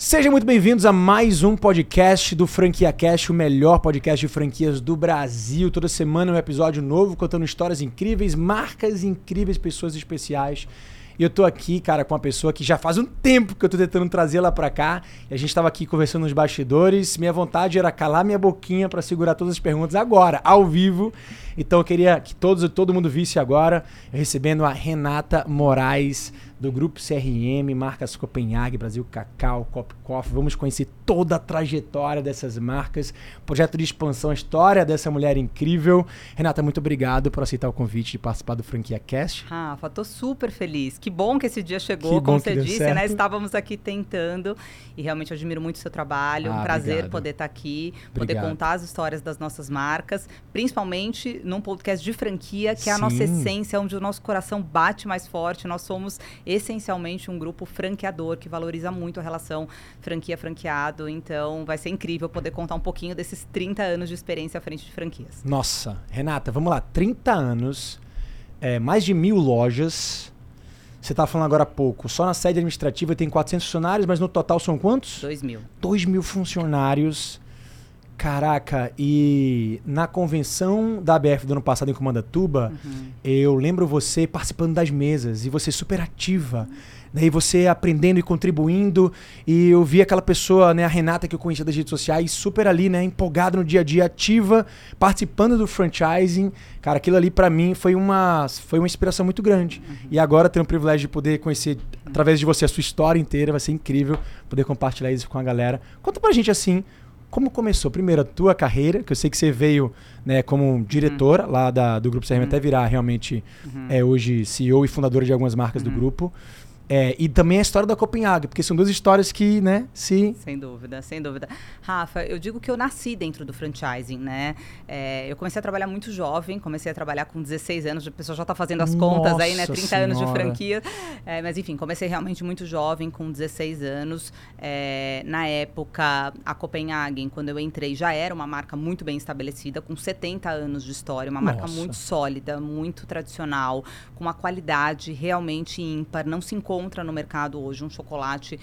Sejam muito bem-vindos a mais um podcast do Franquia Cash, o melhor podcast de franquias do Brasil. Toda semana um episódio novo contando histórias incríveis, marcas incríveis, pessoas especiais. E eu tô aqui, cara, com uma pessoa que já faz um tempo que eu tô tentando trazê-la pra cá. E a gente tava aqui conversando nos bastidores. Minha vontade era calar minha boquinha para segurar todas as perguntas agora, ao vivo. Então eu queria que todos, todo mundo visse agora, recebendo a Renata Moraes do Grupo CRM, Marcas Copenhague, Brasil Cacau, Cop Coffee. Vamos conhecer toda a trajetória dessas marcas, projeto de expansão, a história dessa mulher incrível. Renata, muito obrigado por aceitar o convite de participar do Franquia Cast. Rafa, tô super feliz. Que bom que esse dia chegou, como você disse, né? certo. né? Estávamos aqui tentando e realmente admiro muito o seu trabalho. Ah, um prazer obrigado. poder estar aqui, poder obrigado. contar as histórias das nossas marcas, principalmente num podcast de franquia, que é a nossa essência, onde o nosso coração bate mais forte. Nós somos essencialmente um grupo franqueador que valoriza muito a relação franquia-franqueado. Então, vai ser incrível poder contar um pouquinho desses 30 anos de experiência à frente de franquias. Nossa, Renata, vamos lá. 30 anos, é, mais de mil lojas. Você estava falando agora há pouco, só na sede administrativa tem 400 funcionários, mas no total são quantos? 2 mil. 2 mil funcionários. Caraca, e na convenção da ABF do ano passado em Comandatuba, uhum. eu lembro você participando das mesas e você super ativa. Daí você aprendendo e contribuindo. E eu vi aquela pessoa, né, a Renata, que eu conhecia das redes sociais, super ali, né, empolgada no dia a dia, ativa, participando do franchising. Cara, aquilo ali para mim foi uma, foi uma inspiração muito grande. Uhum. E agora tenho o privilégio de poder conhecer, através de você, a sua história inteira. Vai ser incrível poder compartilhar isso com a galera. Conta pra gente assim como começou, primeiro, a tua carreira, que eu sei que você veio né, como diretora uhum. lá da, do Grupo CRM, uhum. até virar realmente uhum. é, hoje CEO e fundadora de algumas marcas do uhum. grupo. É, e também a história da Copenhague, porque são duas histórias que, né, se... Sem dúvida, sem dúvida. Rafa, eu digo que eu nasci dentro do franchising, né? É, eu comecei a trabalhar muito jovem, comecei a trabalhar com 16 anos, a pessoa já está fazendo as Nossa contas aí, né? 30 senhora. anos de franquia. É, mas enfim, comecei realmente muito jovem, com 16 anos. É, na época, a Copenhagen, quando eu entrei, já era uma marca muito bem estabelecida, com 70 anos de história, uma marca Nossa. muito sólida, muito tradicional, com uma qualidade realmente ímpar, não se encontra encontra no mercado hoje um chocolate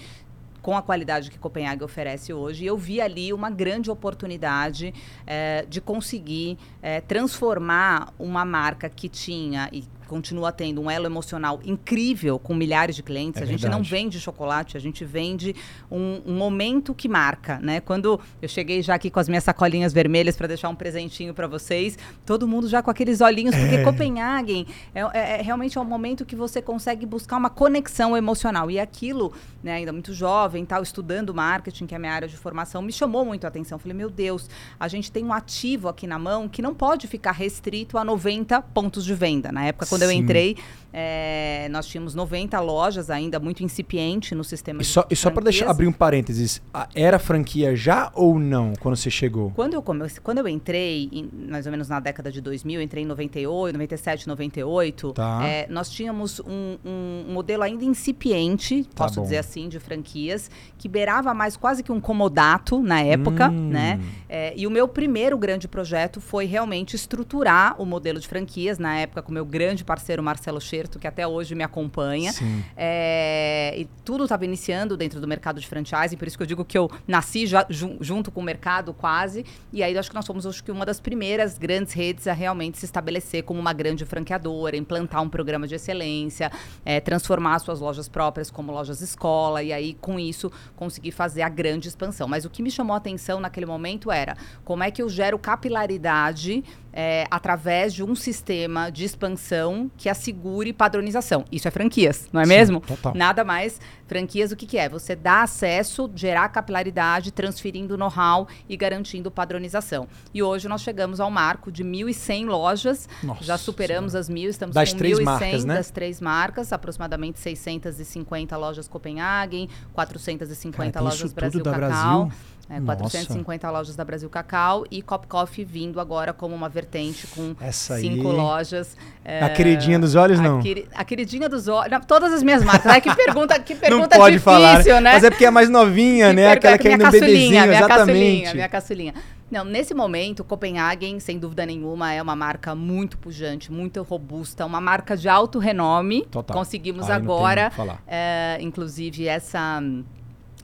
com a qualidade que Copenhague oferece hoje. E eu vi ali uma grande oportunidade é, de conseguir é, transformar uma marca que tinha e continua tendo um elo emocional incrível com milhares de clientes. É a gente verdade. não vende chocolate, a gente vende um, um, momento que marca, né? Quando eu cheguei já aqui com as minhas sacolinhas vermelhas para deixar um presentinho para vocês, todo mundo já com aqueles olhinhos, porque é. Copenhagen é, é, é, realmente é um momento que você consegue buscar uma conexão emocional. E aquilo, né, ainda muito jovem, tal, estudando marketing, que é a minha área de formação, me chamou muito a atenção. Falei, meu Deus, a gente tem um ativo aqui na mão que não pode ficar restrito a 90 pontos de venda. Na época, quando Sim. eu entrei, é, nós tínhamos 90 lojas ainda, muito incipiente no sistema e só, de E só para deixar abrir um parênteses, era franquia já ou não quando você chegou? Quando eu, comecei, quando eu entrei, em, mais ou menos na década de 2000, entrei em 98, 97, 98, tá. é, nós tínhamos um, um, modelo ainda incipiente, tá posso bom. dizer assim, de franquias, que beirava mais quase que um comodato na época, hum. né? É, e o meu primeiro grande projeto foi realmente estruturar o modelo de franquias, na época com o meu grande parceiro Marcelo Scherto, que até hoje me acompanha. É, e tudo estava iniciando dentro do mercado de franchising, por isso que eu digo que eu nasci já, jun, junto com o mercado quase. E aí acho que nós fomos acho que uma das primeiras grandes redes a realmente se estabelecer como uma grande franqueadora, implantar um programa de excelência, é, transformar suas lojas próprias como lojas escola, e aí com isso conseguir fazer a grande expansão. Mas o que me chamou a atenção naquele momento era como é que eu gero capilaridade é, através de um sistema de expansão que assegure padronização. Isso é franquias, não é Sim, mesmo? Total. Nada mais. Franquias, o que, que é? Você dá acesso, gerar capilaridade, transferindo know-how e garantindo padronização. E hoje nós chegamos ao marco de 1.100 lojas. Nossa Já superamos senhora. as mil, estamos das com 1.100 marcas, né? das três marcas, aproximadamente 650 lojas Copenhagen, 450 Cara, lojas Brasil Cacau. Brasil? É, 450 lojas da Brasil Cacau e Cop Coffee vindo agora como uma vertente com Essa cinco aí. lojas. É, a queridinha dos olhos, não? A, a queridinha dos olhos. Todas as minhas marcas. Ai, que pergunta, que pergunta não pode difícil, falar, né? Mas é porque é mais novinha, que né? Aquela que ainda é bebezinho, minha exatamente. Caçulinha, minha caçulinha. Não, nesse momento, Copenhagen, sem dúvida nenhuma, é uma marca muito pujante, muito robusta, uma marca de alto renome. Total. Conseguimos agora, é, inclusive, essa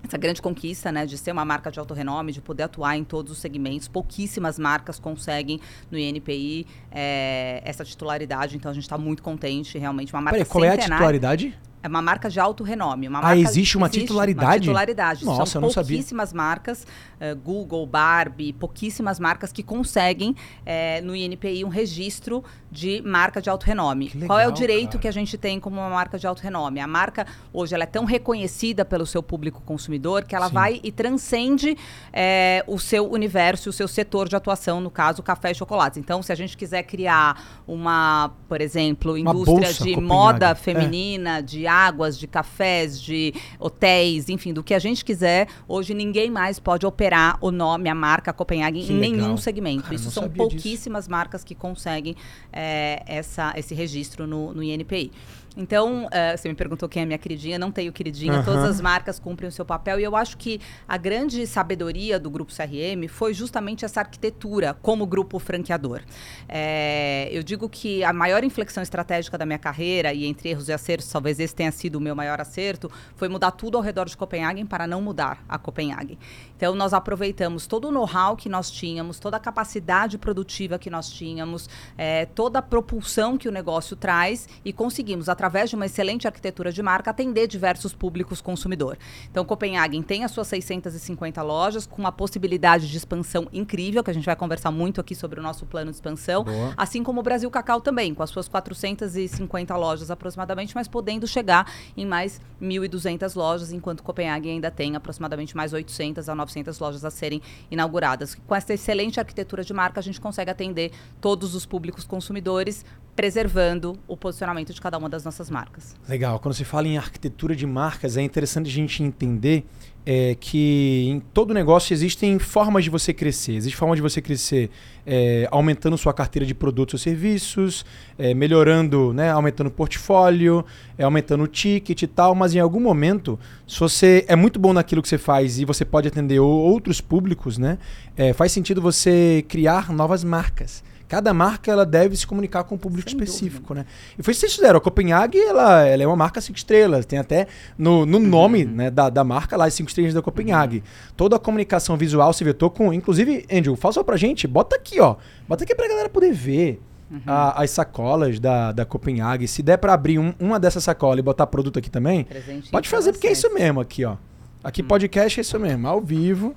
essa grande conquista, né, de ser uma marca de alto renome, de poder atuar em todos os segmentos. Pouquíssimas marcas conseguem no INPI é, essa titularidade, então a gente está muito contente, realmente uma marca Peraí, qual é a titularidade? É uma marca de alto renome. Uma ah, marca, existe uma existe titularidade? Uma titularidade. Nossa, São eu não pouquíssimas sabia. marcas, uh, Google, Barbie, pouquíssimas marcas que conseguem uh, no INPI um registro de marca de alto renome. Legal, Qual é o direito cara. que a gente tem como uma marca de alto renome? A marca hoje ela é tão reconhecida pelo seu público consumidor que ela Sim. vai e transcende uh, o seu universo, o seu setor de atuação, no caso, café e chocolates. Então, se a gente quiser criar uma, por exemplo, indústria de moda é. feminina, é. de águas, de café cafés, de hotéis, enfim, do que a gente quiser. Hoje ninguém mais pode operar o nome, a marca Copenhagen que em legal. nenhum segmento. Cara, Isso são pouquíssimas disso. marcas que conseguem é, essa, esse registro no, no INPI. Então, uh, você me perguntou quem é minha queridinha, não tenho queridinha, uhum. todas as marcas cumprem o seu papel e eu acho que a grande sabedoria do grupo CRM foi justamente essa arquitetura como grupo franqueador. É, eu digo que a maior inflexão estratégica da minha carreira, e entre erros e acertos, talvez esse tenha sido o meu maior acerto, foi mudar tudo ao redor de Copenhagen para não mudar a Copenhagen. Então, nós aproveitamos todo o know-how que nós tínhamos, toda a capacidade produtiva que nós tínhamos, é, toda a propulsão que o negócio traz e conseguimos, através de uma excelente arquitetura de marca, atender diversos públicos consumidor. Então, Copenhagen tem as suas 650 lojas, com uma possibilidade de expansão incrível, que a gente vai conversar muito aqui sobre o nosso plano de expansão, Boa. assim como o Brasil Cacau também, com as suas 450 lojas aproximadamente, mas podendo chegar em mais 1.200 lojas, enquanto Copenhagen ainda tem aproximadamente mais 800 a 900 lojas a serem inauguradas. Com essa excelente arquitetura de marca, a gente consegue atender todos os públicos consumidores, preservando o posicionamento de cada uma das nossas marcas. Legal. Quando se fala em arquitetura de marcas, é interessante a gente entender é, que em todo negócio existem formas de você crescer. Existe forma de você crescer é, aumentando sua carteira de produtos ou serviços, é, melhorando, né, aumentando o portfólio, é, aumentando o ticket e tal, mas em algum momento, se você é muito bom naquilo que você faz e você pode atender outros públicos, né, é, faz sentido você criar novas marcas. Cada marca ela deve se comunicar com um público Sem específico, dúvida. né? E foi isso que vocês fizeram. A Copenhague ela, ela é uma marca cinco estrelas. Tem até no, no uhum. nome né, da, da marca lá as cinco estrelas da Copenhague. Uhum. Toda a comunicação visual se vetou com. Inclusive, Andrew, fala só pra gente. Bota aqui, ó. Bota aqui pra galera poder ver. Uhum. A, as sacolas da, da Copenhague. Se der para abrir um, uma dessas sacolas e botar produto aqui também, Presente pode fazer, porque é isso mesmo aqui, ó. Aqui hum. podcast é isso mesmo, ao vivo.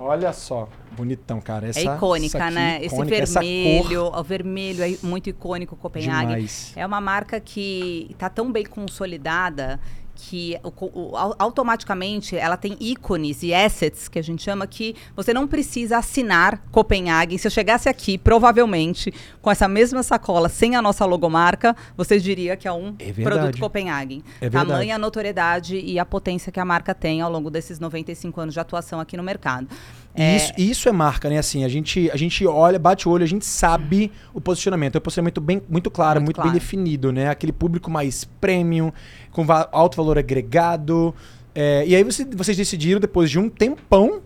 Olha só, bonitão, cara. É essa, é icônica, aqui, né? Icônica, Esse vermelho, o vermelho é muito icônico, Copenhague. Demais. É uma marca que está tão bem consolidada que o, o, automaticamente ela tem ícones e assets que a gente chama que você não precisa assinar Copenhagen. Se eu chegasse aqui, provavelmente, com essa mesma sacola, sem a nossa logomarca, você diria que é um é produto Copenhagen. É Tamanha notoriedade e a potência que a marca tem ao longo desses 95 anos de atuação aqui no mercado. É... Isso, isso é marca, né? Assim, a gente, a gente olha, bate o olho, a gente sabe o posicionamento. É um posicionamento bem, muito claro, muito, muito claro. bem definido, né? Aquele público mais premium, com alto valor agregado. É, e aí você, vocês decidiram, depois de um tempão,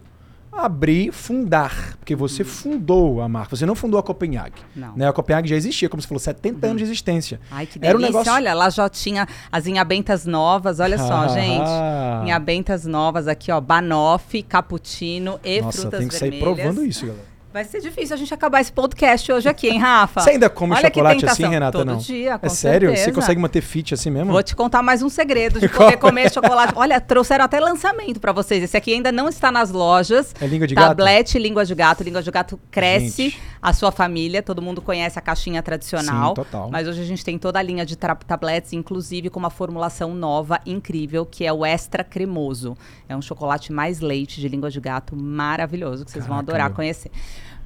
abrir, fundar. Porque você uhum. fundou a marca. Você não fundou a Copenhague. Não. Né? A Copenhague já existia, como você falou, 70 uhum. anos de existência. Ai, que delícia. Era um negócio... Olha, lá já tinha as inhabentas novas. Olha só, gente. Inhabentas novas aqui, ó. Banoffee, cappuccino e Nossa, frutas tem que vermelhas. sair provando isso, galera. Vai ser difícil a gente acabar esse podcast hoje aqui, hein, Rafa? Você ainda come Olha chocolate assim, Renata? Todo não? dia, com É sério? Certeza. Você consegue manter fit assim mesmo? Vou te contar mais um segredo de poder comer chocolate. Olha, trouxeram até lançamento para vocês. Esse aqui ainda não está nas lojas. É língua de gato? Tablete Língua de Gato. Língua de Gato cresce gente. a sua família. Todo mundo conhece a caixinha tradicional. Sim, total. Mas hoje a gente tem toda a linha de tablets, inclusive com uma formulação nova, incrível, que é o Extra Cremoso. É um chocolate mais leite de língua de gato maravilhoso, que vocês Caraca, vão adorar meu. conhecer.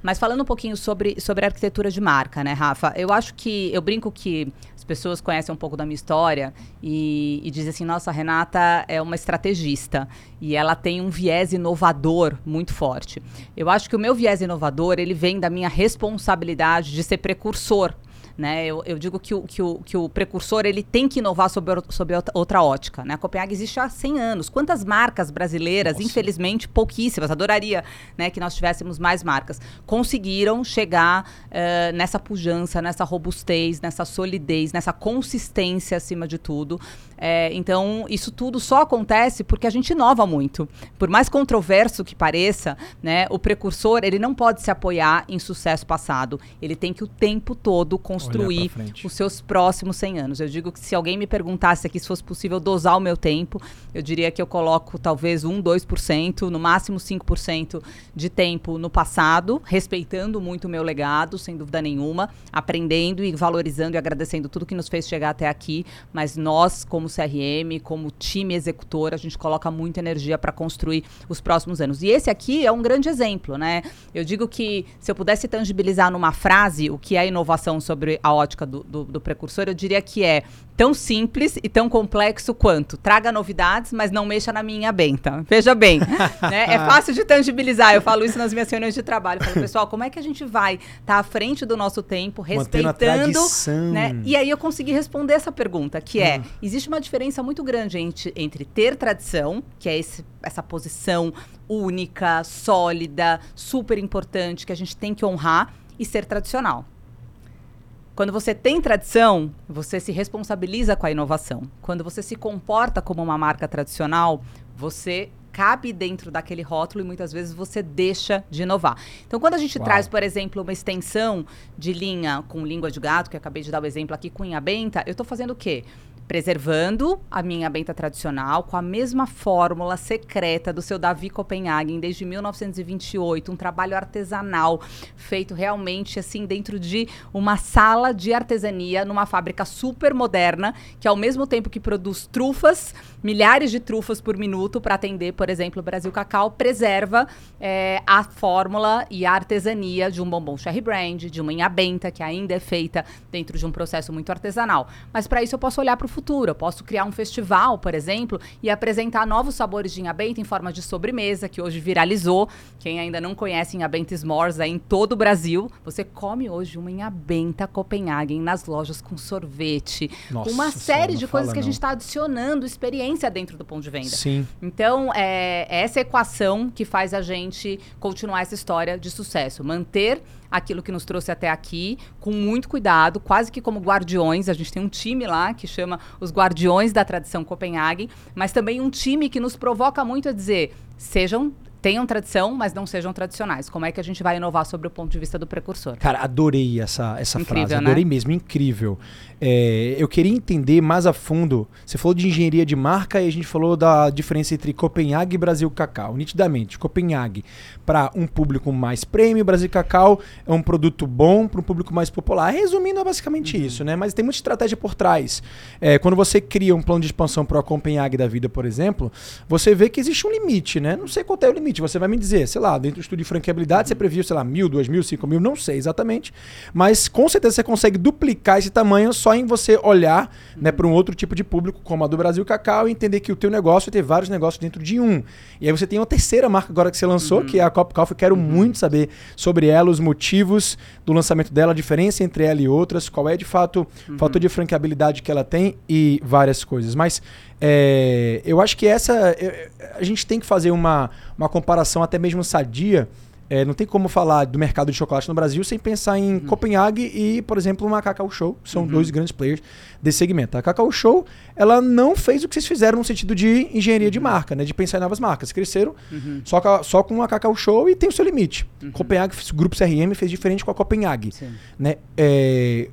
Mas falando um pouquinho sobre, sobre a arquitetura de marca, né, Rafa? Eu acho que. Eu brinco que as pessoas conhecem um pouco da minha história e, e dizem assim: nossa, a Renata é uma estrategista e ela tem um viés inovador muito forte. Eu acho que o meu viés inovador ele vem da minha responsabilidade de ser precursor Né? Eu, eu digo que o, que, o, que o precursor ele tem que inovar sobre, sobre outra ótica. Né? A Copenhague existe há 100 anos. Quantas marcas brasileiras, Nossa. infelizmente pouquíssimas, adoraria né, que nós tivéssemos mais marcas, conseguiram chegar uh, nessa pujança, nessa robustez, nessa solidez, nessa consistência acima de tudo. É, então, isso tudo só acontece porque a gente inova muito. Por mais controverso que pareça, né, o precursor ele não pode se apoiar em sucesso passado. Ele tem que o tempo todo construir os seus próximos 100 anos. Eu digo que se alguém me perguntasse aqui se fosse possível dosar o meu tempo, eu diria que eu coloco talvez 1, 2%, no máximo 5% de tempo no passado, respeitando muito o meu legado, sem dúvida nenhuma, aprendendo e valorizando e agradecendo tudo que nos fez chegar até aqui, mas nós, como CRM, como time executor, a gente coloca muita energia para construir os próximos anos. E esse aqui é um grande exemplo, né? Eu digo que se eu pudesse tangibilizar numa frase o que é inovação sobre a ótica do, do, do precursor, eu diria que é tão simples e tão complexo quanto traga novidades, mas não mexa na minha benta. Veja bem, né? é fácil de tangibilizar. Eu falo isso nas minhas reuniões de trabalho. Eu falo, pessoal, como é que a gente vai estar tá à frente do nosso tempo, respeitando, né? E aí eu consegui responder essa pergunta, que é: hum. existe uma diferença muito grande entre, entre ter tradição, que é esse, essa posição única, sólida, super importante que a gente tem que honrar, e ser tradicional. Quando você tem tradição, você se responsabiliza com a inovação. Quando você se comporta como uma marca tradicional, você cabe dentro daquele rótulo e muitas vezes você deixa de inovar. Então, quando a gente Uau. traz, por exemplo, uma extensão de linha com língua de gato, que eu acabei de dar o exemplo aqui com Inha Benta, eu estou fazendo o quê? Preservando a minha benta tradicional com a mesma fórmula secreta do seu Davi Copenhagen desde 1928, um trabalho artesanal feito realmente assim dentro de uma sala de artesania numa fábrica super moderna, que ao mesmo tempo que produz trufas, milhares de trufas por minuto para atender, por exemplo, o Brasil Cacau, preserva é, a fórmula e a artesania de um bombom cherry brand, de uma inha benta que ainda é feita dentro de um processo muito artesanal. Mas para isso eu posso olhar para o futuro. Eu posso criar um festival, por exemplo, e apresentar novos sabores de inhabenta em forma de sobremesa, que hoje viralizou. Quem ainda não conhece inhabenta S'mores é em todo o Brasil. Você come hoje uma inhabenta Copenhagen nas lojas com sorvete, Nossa, uma série de coisas que não. a gente está adicionando experiência dentro do ponto de venda. Sim. Então, é, é essa equação que faz a gente continuar essa história de sucesso. Manter aquilo que nos trouxe até aqui, com muito cuidado, quase que como guardiões. A gente tem um time lá que chama os Guardiões da Tradição Copenhague, mas também um time que nos provoca muito a dizer: sejam tenham tradição, mas não sejam tradicionais. Como é que a gente vai inovar sobre o ponto de vista do precursor? Cara, adorei essa, essa incrível, frase. Adorei né? mesmo, incrível. É, eu queria entender mais a fundo. Você falou de engenharia de marca e a gente falou da diferença entre Copenhague e Brasil Cacau. Nitidamente, Copenhague para um público mais premium, Brasil Cacau é um produto bom para um público mais popular. Resumindo, é basicamente uhum. isso, né? Mas tem muita estratégia por trás. É, quando você cria um plano de expansão para a Copenhague da vida, por exemplo, você vê que existe um limite, né? Não sei qual é o limite. Você vai me dizer, sei lá, dentro do estudo de franqueabilidade, uhum. você previu, sei lá, mil, dois mil, cinco mil, não sei exatamente. Mas com certeza você consegue duplicar esse tamanho só em você olhar né, para um outro tipo de público, como a do Brasil Cacau, e entender que o teu negócio vai ter vários negócios dentro de um. E aí você tem uma terceira marca agora que você lançou, uhum. que é a Cop Coffee. Quero uhum. muito saber sobre ela, os motivos do lançamento dela, a diferença entre ela e outras, qual é de fato o uhum. fator de franqueabilidade que ela tem e várias coisas. Mas é, eu acho que essa. A gente tem que fazer uma, uma comparação até mesmo sadia é, não tem como falar do mercado de chocolate no Brasil sem pensar em uhum. Copenhague e, por exemplo, uma Cacau Show. São uhum. dois grandes players desse segmento. A Cacau Show, ela não fez o que vocês fizeram no sentido de engenharia de uhum. marca, né? De pensar em novas marcas. Cresceram uhum. só, só com a Cacau Show e tem o seu limite. Uhum. Copenhague, o grupo CRM fez diferente com a Copenhague. Né? É,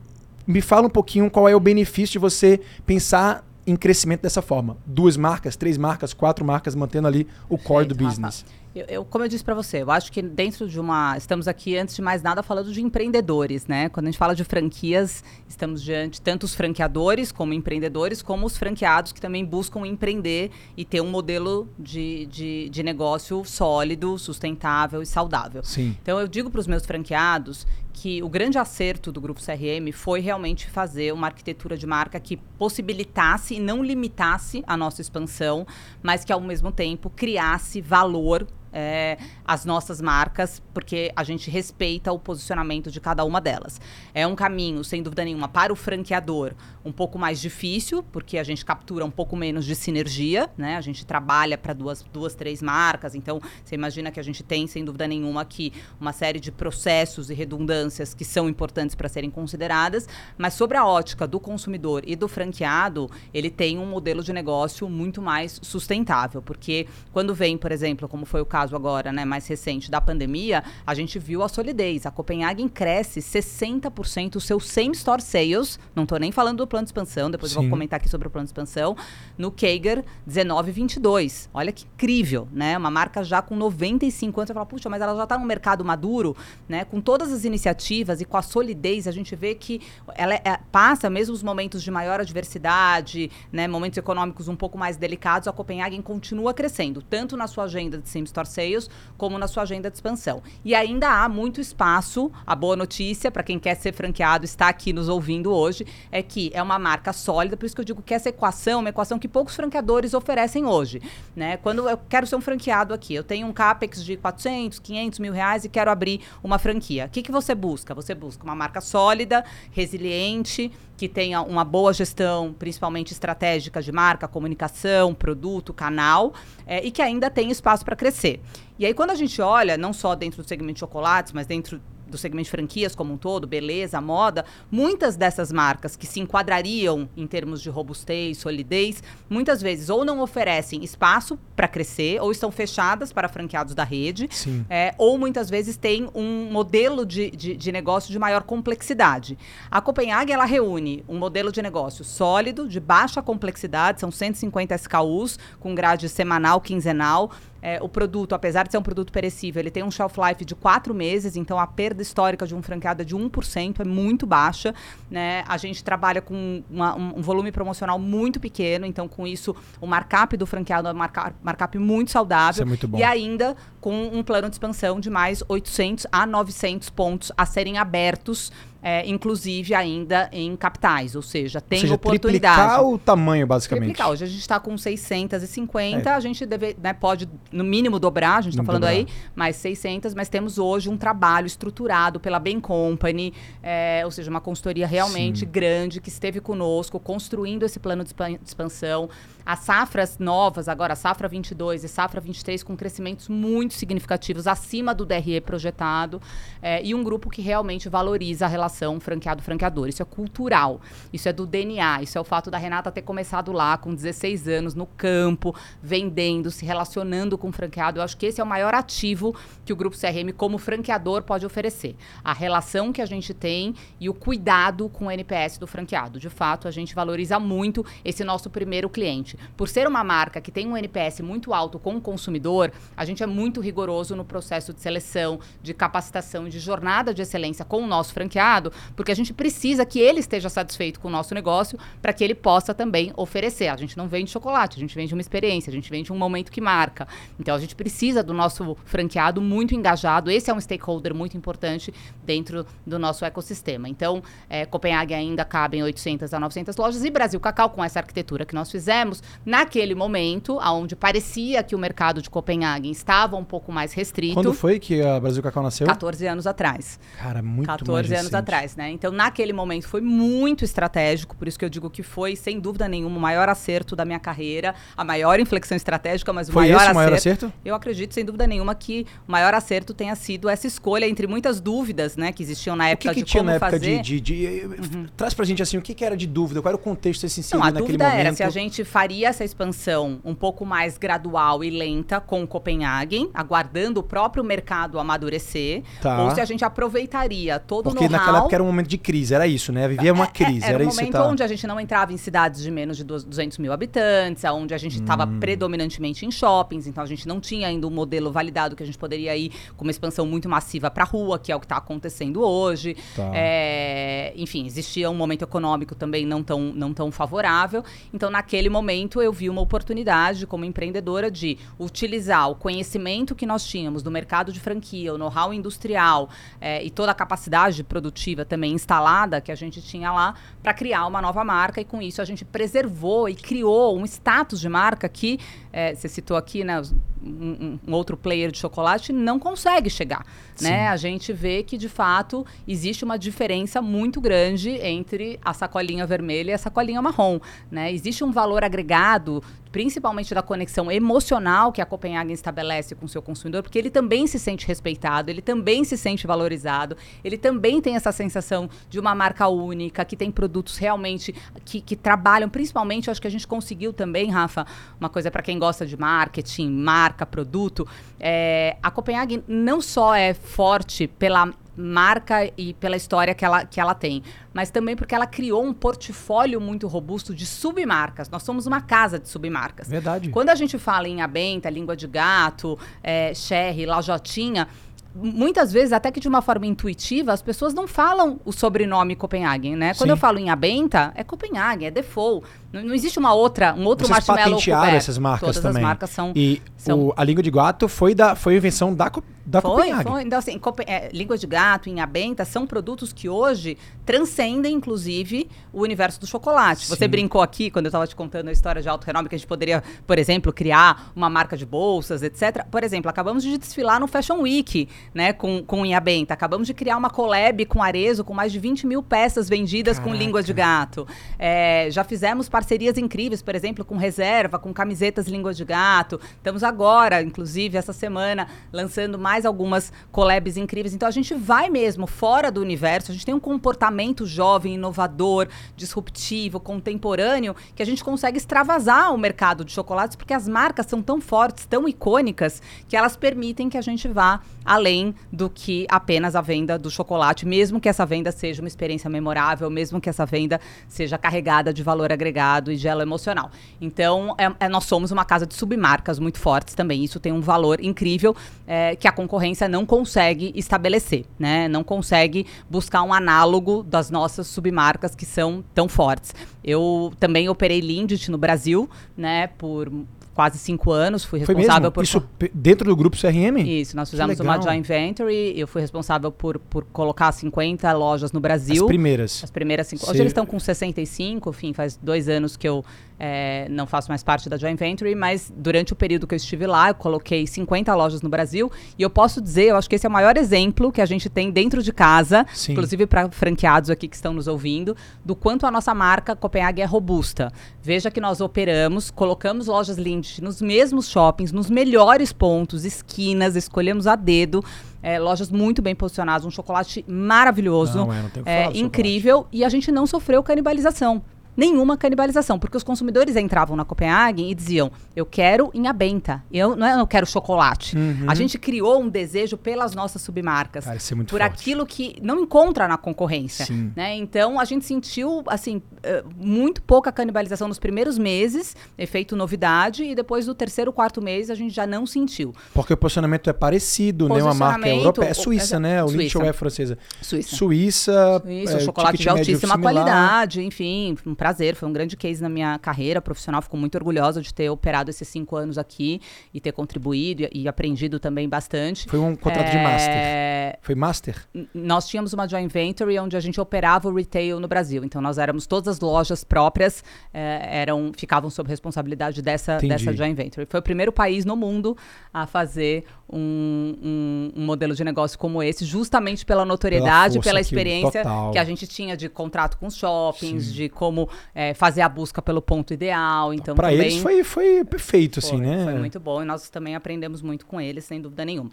me fala um pouquinho qual é o benefício de você pensar em crescimento dessa forma. Duas marcas, três marcas, quatro marcas, mantendo ali o core do business. Eu, eu, como eu disse para você, eu acho que dentro de uma. Estamos aqui, antes de mais nada, falando de empreendedores, né? Quando a gente fala de franquias, estamos diante tanto os franqueadores como empreendedores, como os franqueados que também buscam empreender e ter um modelo de, de, de negócio sólido, sustentável e saudável. Sim. Então eu digo para os meus franqueados que o grande acerto do grupo CRM foi realmente fazer uma arquitetura de marca que possibilitasse e não limitasse a nossa expansão, mas que ao mesmo tempo criasse valor é, as nossas marcas, porque a gente respeita o posicionamento de cada uma delas. É um caminho, sem dúvida nenhuma, para o franqueador um pouco mais difícil, porque a gente captura um pouco menos de sinergia, né? A gente trabalha para duas, duas, três marcas, então você imagina que a gente tem, sem dúvida nenhuma, aqui uma série de processos e redundâncias que são importantes para serem consideradas, mas sobre a ótica do consumidor e do franqueado, ele tem um modelo de negócio muito mais sustentável, porque quando vem, por exemplo, como foi o caso agora, né, mais recente da pandemia, a gente viu a solidez. A Copenhagen cresce 60% o seu same store sales, não estou nem falando do plano de expansão, depois Sim. eu vou comentar aqui sobre o plano de expansão, no Kager 1922. Olha que incrível, né? Uma marca já com 95 anos, você fala, puxa, mas ela já está no mercado maduro, né? Com todas as iniciativas e com a solidez, a gente vê que ela é, passa mesmo os momentos de maior adversidade, né, momentos econômicos um pouco mais delicados, a Copenhagen continua crescendo, tanto na sua agenda de same store sales como na sua agenda de expansão. E ainda há muito espaço. A boa notícia para quem quer ser franqueado, está aqui nos ouvindo hoje, é que é uma marca sólida, por isso que eu digo que essa equação é uma equação que poucos franqueadores oferecem hoje, né? Quando eu quero ser um franqueado aqui, eu tenho um capex de 400, 500 mil reais e quero abrir uma franquia. O que, que você busca? Você busca uma marca sólida, resiliente, que tenha uma boa gestão, principalmente estratégica de marca, comunicação, produto, canal, é, e que ainda tem espaço para crescer. E aí, quando a gente olha, não só dentro do segmento de chocolates, mas dentro do segmento de franquias como um todo, beleza, moda, muitas dessas marcas que se enquadrariam em termos de robustez, solidez, muitas vezes ou não oferecem espaço para crescer, ou estão fechadas para franqueados da rede, é, ou muitas vezes têm um modelo de, de, de, negócio de maior complexidade. A Copenhagen, ela reúne um modelo de negócio sólido, de baixa complexidade, são 150 SKUs, com grade semanal, quinzenal, é, o produto, apesar de ser um produto perecível, ele tem um shelf life de quatro meses, então a perda histórica de um franqueado é de 1%, é muito baixa. Né? A gente trabalha com uma, um, um, volume promocional muito pequeno, então com isso o markup do franqueado é um markup, markup muito saudável. Isso é muito bom. E ainda com um plano de expansão de mais 800 a 900 pontos a serem abertos é, inclusive ainda em capitais, ou seja, tem ou seja, oportunidade. Triplicar o tamanho, basicamente. Triplicar. Hoje a gente está com 650, é. a gente deve, né, pode, no mínimo, dobrar, a gente está falando dobrar. aí, mais 600, mas temos hoje um trabalho estruturado pela Bain Company, é, ou seja, uma consultoria realmente Sim. grande que esteve conosco, construindo esse plano de expansão. As safras novas, agora, safra 22 e safra 23, com crescimentos muito significativos acima do DRE projetado, é, e um grupo que realmente valoriza a relação franqueado-franqueador. Isso é cultural, isso é do DNA, isso é o fato da Renata ter começado lá com 16 anos, no campo, vendendo, se relacionando com o franqueado. Eu acho que esse é o maior ativo que o Grupo CRM, como franqueador, pode oferecer. A relação que a gente tem e o cuidado com o NPS do franqueado. De fato, a gente valoriza muito esse nosso primeiro cliente gente, por ser uma marca que tem um NPS muito alto com o consumidor, a gente é muito rigoroso no processo de seleção, de capacitação, de jornada de excelência com o nosso franqueado, porque a gente precisa que ele esteja satisfeito com o nosso negócio para que ele possa também oferecer. A gente não vende chocolate, a gente vende uma experiência, a gente vende um momento que marca. Então a gente precisa do nosso franqueado muito engajado. Esse é um stakeholder muito importante dentro do nosso ecossistema. Então, é, Copenhague ainda cabe em 800 a 900 lojas e Brasil Cacau, com essa arquitetura que nós fizemos, naquele momento, onde parecia que o mercado de Copenhague estava um pouco mais restrito. Quando foi que a Brasil Cacau nasceu? 14 anos atrás. Cara, muito 14 mais anos atrás, né? Então, naquele momento foi muito estratégico, por isso que eu digo que foi, sem dúvida nenhuma, o maior acerto da minha carreira, a maior inflexão estratégica, mas o foi maior, esse acerto, o maior acerto. Eu acredito, sem dúvida nenhuma, que o maior acerto tenha sido essa escolha entre muitas dúvidas, né, que existiam na época o que que de tinha na época fazer. De, de, de uhum. Traz pra gente assim, o que, que era de dúvida, qual era o contexto essencial Não, a naquele dúvida momento? era se a gente faria essa expansão um pouco mais gradual e lenta com Copenhagen, aguardando o próprio mercado amadurecer, tá. ou se a gente aproveitaria todo Porque o know-how... naquela época era um momento de crise, era isso, né? Vivia uma crise, é, é, era, era um isso. Era um momento tá. onde a gente não entrava em cidades de menos de 200 mil habitantes, onde a gente estava hum. predominantemente em shoppings, então a gente não tinha ainda um modelo validado que a gente poderia ir com uma expansão muito massiva para a rua, que é o que está acontecendo hoje. Tá. É, enfim, existia um momento econômico também não tão, não tão favorável. Então, naquele momento, eu vi uma oportunidade como empreendedora de utilizar o conhecimento que nós tínhamos do mercado de franquia, o know-how industrial é, e toda a capacidade produtiva também instalada que a gente tinha lá para criar uma nova marca. E com isso a gente preservou e criou um status de marca que é, você citou aqui, né, um, um, outro player de chocolate não consegue chegar. Né? A gente vê que, de fato, existe uma diferença muito grande entre a sacolinha vermelha e a sacolinha marrom. Né? Existe um valor agregado principalmente da conexão emocional que a Copenhagen estabelece com o seu consumidor, porque ele também se sente respeitado, ele também se sente valorizado, ele também tem essa sensação de uma marca única, que tem produtos realmente que, que trabalham, principalmente, acho que a gente conseguiu também, Rafa, uma coisa para quem gosta de marketing, marca, produto, é, a Copenhagen não só é forte pela marca e pela história que ela, que ela tem, mas também porque ela criou um portfólio muito robusto de submarcas. Nós somos uma casa de submarcas. Verdade. Quando a gente fala em Abenta, Língua de Gato, é, Sherry, Lajotinha, muitas vezes, até que de uma forma intuitiva, as pessoas não falam o sobrenome Copenhagen, né? Quando Sim. eu falo em Abenta, é Copenhagen, é Default. Não, não, existe uma outra, um outro Vocês marshmallow patentearam essas marcas Todas também. as marcas são... E são... O, a língua de gato foi, da, foi invenção da, da foi, Copenhagen. Foi, então assim, Copen é, língua de gato, em abenta, são produtos que hoje transcendem, inclusive, o universo do chocolate. Sim. Você brincou aqui, quando eu estava te contando a história de alto renome, que a gente poderia, por exemplo, criar uma marca de bolsas, etc. Por exemplo, acabamos de desfilar no Fashion Week, né, com, com Inhabenta. Acabamos de criar uma collab com Arezo, com mais de 20 mil peças vendidas Caraca. com língua de gato. É, já fizemos parcerias incríveis por exemplo, com reserva, com camisetas língua de gato. Estamos agora, inclusive, essa semana, lançando mais algumas collabs incríveis. Então a gente vai mesmo fora do universo, a gente tem um comportamento jovem, inovador, disruptivo, contemporâneo, que a gente consegue extravasar o mercado de chocolates, porque as marcas são tão fortes, tão icônicas, que elas permitem que a gente vá além do que apenas a venda do chocolate, mesmo que essa venda seja uma experiência memorável, mesmo que essa venda seja carregada de valor agregado e de elo emocional. Então, é, é, nós somos uma casa de submarcas muito fortes também. Isso tem um valor incrível é, que a concorrência não consegue estabelecer, né? Não consegue buscar um análogo das nossas submarcas que são tão fortes. Eu também operei Lindt no Brasil, né? Por quase cinco anos, fui responsável por... Isso dentro do grupo CRM? Isso, nós fizemos uma joint venture, eu fui responsável por, por colocar 50 lojas no Brasil. As primeiras? As primeiras cinco. Hoje eles estão com 65, enfim, faz dois anos que eu é, não faço mais parte da joint venture, mas durante o período que eu estive lá, eu coloquei 50 lojas no Brasil, e eu posso dizer, eu acho que esse é o maior exemplo que a gente tem dentro de casa, Sim. inclusive para franqueados aqui que estão nos ouvindo, do quanto a nossa marca Copenhague é robusta. Veja que nós operamos, colocamos lojas Lind nos mesmos shoppings, nos melhores pontos, esquinas, escolhemos a dedo. É, lojas muito bem posicionadas, um chocolate maravilhoso, não, é, não é, incrível, e a gente não sofreu canibalização nenhuma canibalização, porque os consumidores entravam na Copenhagen e diziam: eu quero em abenta, eu não, é, eu quero chocolate. Uhum. A gente criou um desejo pelas nossas submarcas, Cara, é por forte. aquilo que não encontra na concorrência. Né? Então a gente sentiu assim eh, muito pouca canibalização nos primeiros meses, efeito novidade, e depois do terceiro, quarto mês a gente já não sentiu. Porque o posicionamento é parecido, né? Uma marca europeia, é suíça, o, né? O Suíça. é francesa. Suíça. Suíça, Suíça é, chocolate de altíssima qualidade, enfim, um prazer, foi um grande case na minha carreira profissional. Fico muito orgulhosa de ter operado esses cinco anos aqui e ter contribuído e, e aprendido também bastante. Foi um contrato é... de master. Foi master? nós tínhamos uma joint venture onde a gente operava o retail no Brasil. Então nós éramos todas as lojas próprias é, eram ficavam sob responsabilidade dessa dessa joint venture. Foi o primeiro país no mundo a fazer um, um, um modelo de negócio como esse, justamente pela notoriedade, pela, pela experiência que, que, a gente tinha de contrato com shoppings, Sim. de como é, fazer a busca pelo ponto ideal. Então, para eles foi, foi perfeito, assim, foi, assim, né? Foi muito bom e nós também aprendemos muito com eles, sem dúvida nenhuma.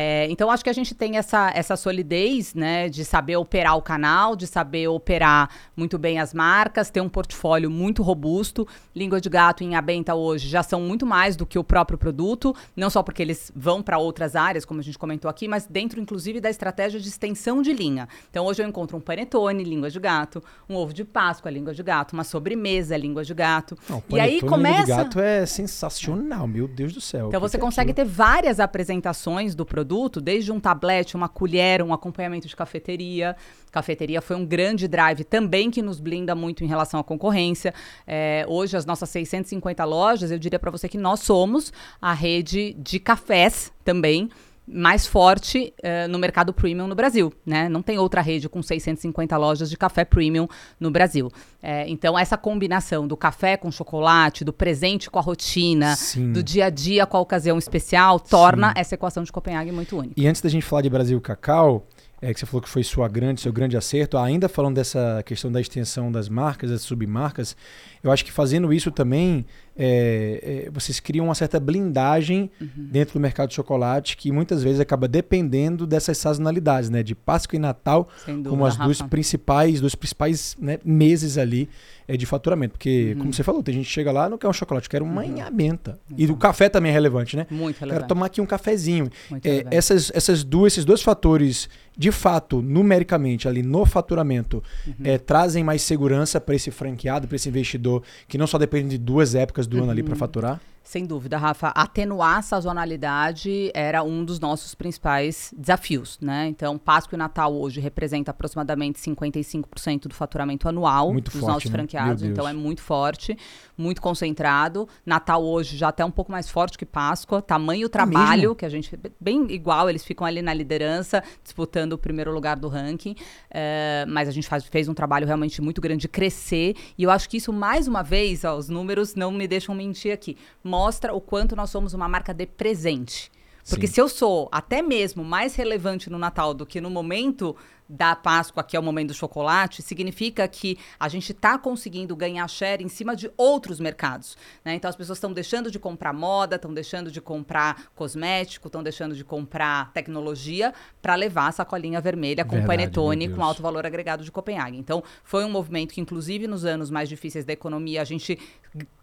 É, então, acho que a gente tem essa, essa solidez, né, de saber operar o canal, de saber operar muito bem as marcas, ter um portfólio muito robusto. Língua de Gato em Abenta hoje já são muito mais do que o próprio produto, não só porque eles vão para outras áreas, como a gente comentou aqui, mas dentro, inclusive, da estratégia de extensão de linha. Então, hoje eu encontro um panetone, língua de gato, um ovo de Páscoa, língua de gato, uma sobremesa, língua de gato. Não, e aí começa. Língua de gato é sensacional, meu Deus do céu. Então, você é consegue ter várias apresentações do produto produto, desde um tablete, uma colher, um acompanhamento de cafeteria. Cafeteria foi um grande drive também que nos blinda muito em relação à concorrência. É, hoje, as nossas 650 lojas, eu diria para você que nós somos a rede de cafés também mais forte uh, no mercado premium no Brasil, né? Não tem outra rede com 650 lojas de café premium no Brasil. É, então, essa combinação do café com chocolate, do presente com a rotina, Sim. do dia a dia com a ocasião especial, torna Sim. essa equação de Copenhague muito única. E antes da gente falar de Brasil Cacau, é, que você falou que foi sua grande, seu grande acerto, ainda falando dessa questão da extensão das marcas, das submarcas, eu acho que fazendo isso também, é, é, vocês criam uma certa blindagem uhum. dentro do mercado de chocolate, que muitas vezes acaba dependendo dessas sazonalidades, né? De Páscoa e Natal, dúvida, como as duas principais, dois principais né, meses ali é, de faturamento. Porque, uhum. como você falou, tem gente que chega lá não quer um chocolate, quer uma uhum. menta. E o café também é relevante, né? Muito relevante. Quero tomar aqui um cafezinho. É, essas, essas duas, esses dois fatores, de fato, numericamente, ali no faturamento, uhum. é, trazem mais segurança para esse franqueado, para esse investidor, que não só depende de duas épocas do ano ali para uhum. faturar? Sem dúvida, Rafa. Atenuar a sazonalidade era um dos nossos principais desafios, né? Então, Páscoa e Natal hoje representa aproximadamente 55% do faturamento anual muito dos forte, nossos né? franqueados. Então, é muito forte, muito concentrado. Natal hoje já até um pouco mais forte que Páscoa. Tamanho é trabalho, que a gente... Bem igual, eles ficam ali na liderança, disputando o primeiro lugar do ranking. É, mas a gente faz, fez um trabalho realmente muito grande de crescer. E eu acho que isso, mais uma vez, ó, os números não me deixam mentir aqui mostra o quanto nós somos uma marca de presente. Porque Sim. se eu sou até mesmo mais relevante no Natal do que no momento da Páscoa, que é o momento do chocolate, significa que a gente está conseguindo ganhar share em cima de outros mercados. Né? Então as pessoas estão deixando de comprar moda, estão deixando de comprar cosmético, estão deixando de comprar tecnologia para levar a sacolinha vermelha com Verdade, panetone com alto valor agregado de Copenhague. Então foi um movimento que, inclusive, nos anos mais difíceis da economia, a gente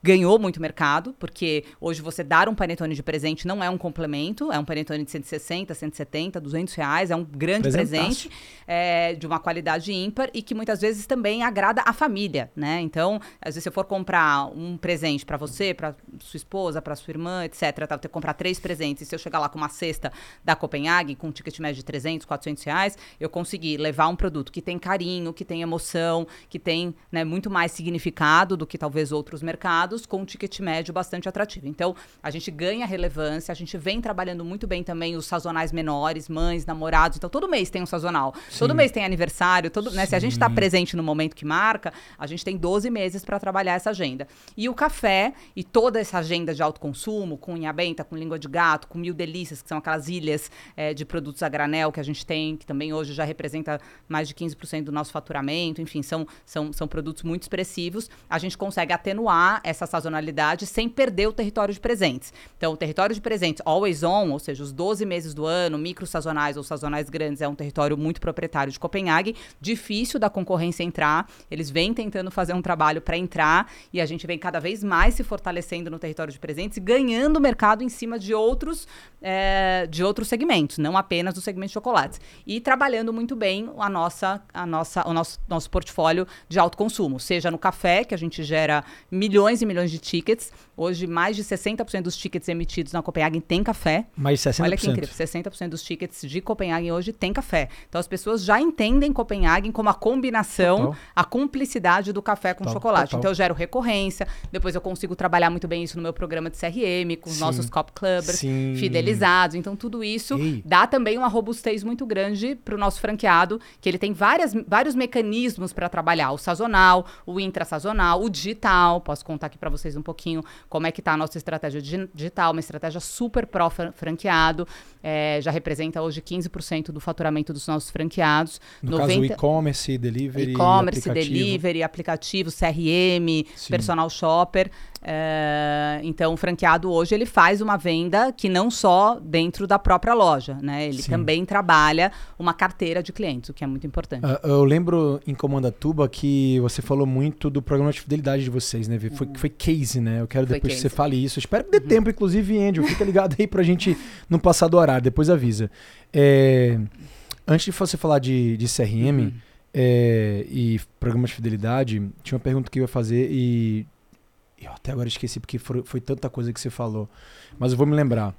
ganhou muito mercado, porque hoje você dar um panetone de presente não é um complemento, é um panetone de 160, 170, 200 reais, é um grande presente é, de uma qualidade ímpar e que muitas vezes também agrada a família, né? Então, às vezes se eu for comprar um presente para você, para sua esposa, para sua irmã, etc, tá, ter que comprar três presentes, e se eu chegar lá com uma cesta da Copenhague, com um ticket médio de 300, 400 reais, eu consegui levar um produto que tem carinho, que tem emoção, que tem né, muito mais significado do que talvez outros mercados, com um ticket médio bastante atrativo. Então, a gente ganha relevância, a gente vem trabalhando muito bem também os sazonais menores, mães, namorados. Então, todo mês tem um sazonal. Sim. Todo mês tem aniversário, todo, né, se a gente está presente no momento que marca, a gente tem 12 meses para trabalhar essa agenda. E o café e toda essa agenda de alto consumo, com unha benta, com língua de gato, com mil delícias, que são aquelas ilhas é, de produtos a granel que a gente tem, que também hoje já representa mais de 15% do nosso faturamento, enfim, são, são, são produtos muito expressivos. A gente consegue atenuar essa sazonalidade sem perder o território de presentes. Então, o território de presentes always on, ou seja, os 12 meses do ano, micro sazonais ou sazonais grandes, é um território muito proprietário de Copenhague. Difícil da concorrência entrar. Eles vêm tentando fazer um trabalho para entrar e a gente vem cada vez mais se fortalecendo no território de presentes ganhando mercado em cima de outros, é, de outros segmentos, não apenas do segmento de chocolates. E trabalhando muito bem a nossa, a nossa, o nosso, nosso portfólio de alto consumo, seja no café, que a gente gera milhões e milhões de tickets. Hoje, mais de 60% dos tickets emitidos na Copenhague tem café. Mais 60%. Olha que incrível, 60% dos tickets de Copenhague hoje tem café. Então as pessoas já entendem Copenhague como a combinação, total. a cumplicidade do café com total, chocolate. Total. Então eu gero recorrência, depois eu consigo trabalhar muito bem isso no meu programa de CRM, com os Sim. nossos cop clubbers Sim. fidelizados. Então tudo isso Ei. dá também uma robustez muito grande para o nosso franqueado, que ele tem várias, vários mecanismos para trabalhar, o sazonal, o intrasazonal, o digital. Posso contar aqui para vocês um pouquinho como é que está a nossa estratégia digital, uma estratégia super pró-franqueado, é, já representa hoje 15% do faturamento dos nossos franqueados. No 90... caso, e-commerce, delivery, E-commerce, delivery, aplicativo, CRM, Sim. personal shopper. É, então, o franqueado hoje ele faz uma venda que não só dentro da própria loja, né? Ele Sim. também trabalha uma carteira de clientes, o que é muito importante. Uh, eu lembro em Comanda Tuba que você falou muito do programa de fidelidade de vocês, né? Foi, uhum. foi case, né? Eu quero foi depois case. que você fale isso. Eu espero que dê uhum. tempo, inclusive, Andrew. Fica ligado aí pra gente não passar do horário, depois avisa. É, antes de você falar de, de CRM uhum. é, e programa de fidelidade, tinha uma pergunta que eu ia fazer e eu até agora esqueci porque foi, foi tanta coisa que você falou. Mas eu vou me lembrar.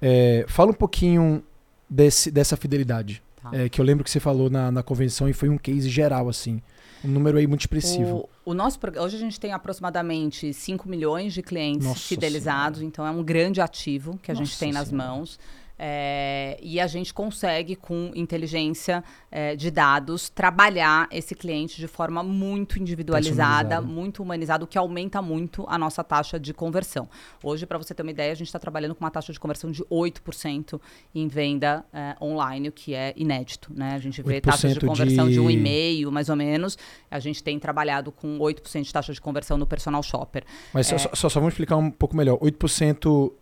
É, fala um pouquinho desse, dessa fidelidade. Tá. É, que eu lembro que você falou na, na convenção e foi um case geral, assim. Um número aí muito expressivo. o nosso hoje a gente tem aproximadamente 5 milhões de clientes Nossa fidelizados, senhora. então é um grande ativo que a Nossa gente tem nas senhora. mãos. É, e a gente consegue, com inteligência é, de dados, trabalhar esse cliente de forma muito individualizada, muito humanizada, o que aumenta muito a nossa taxa de conversão. Hoje, para você ter uma ideia, a gente está trabalhando com uma taxa de conversão de 8% em venda é, online, o que é inédito. Né? A gente vê taxas de conversão de, de 1,5%, mais ou menos. A gente tem trabalhado com 8% de taxa de conversão no personal shopper. Mas só, só, só vamos explicar um pouco melhor. 8%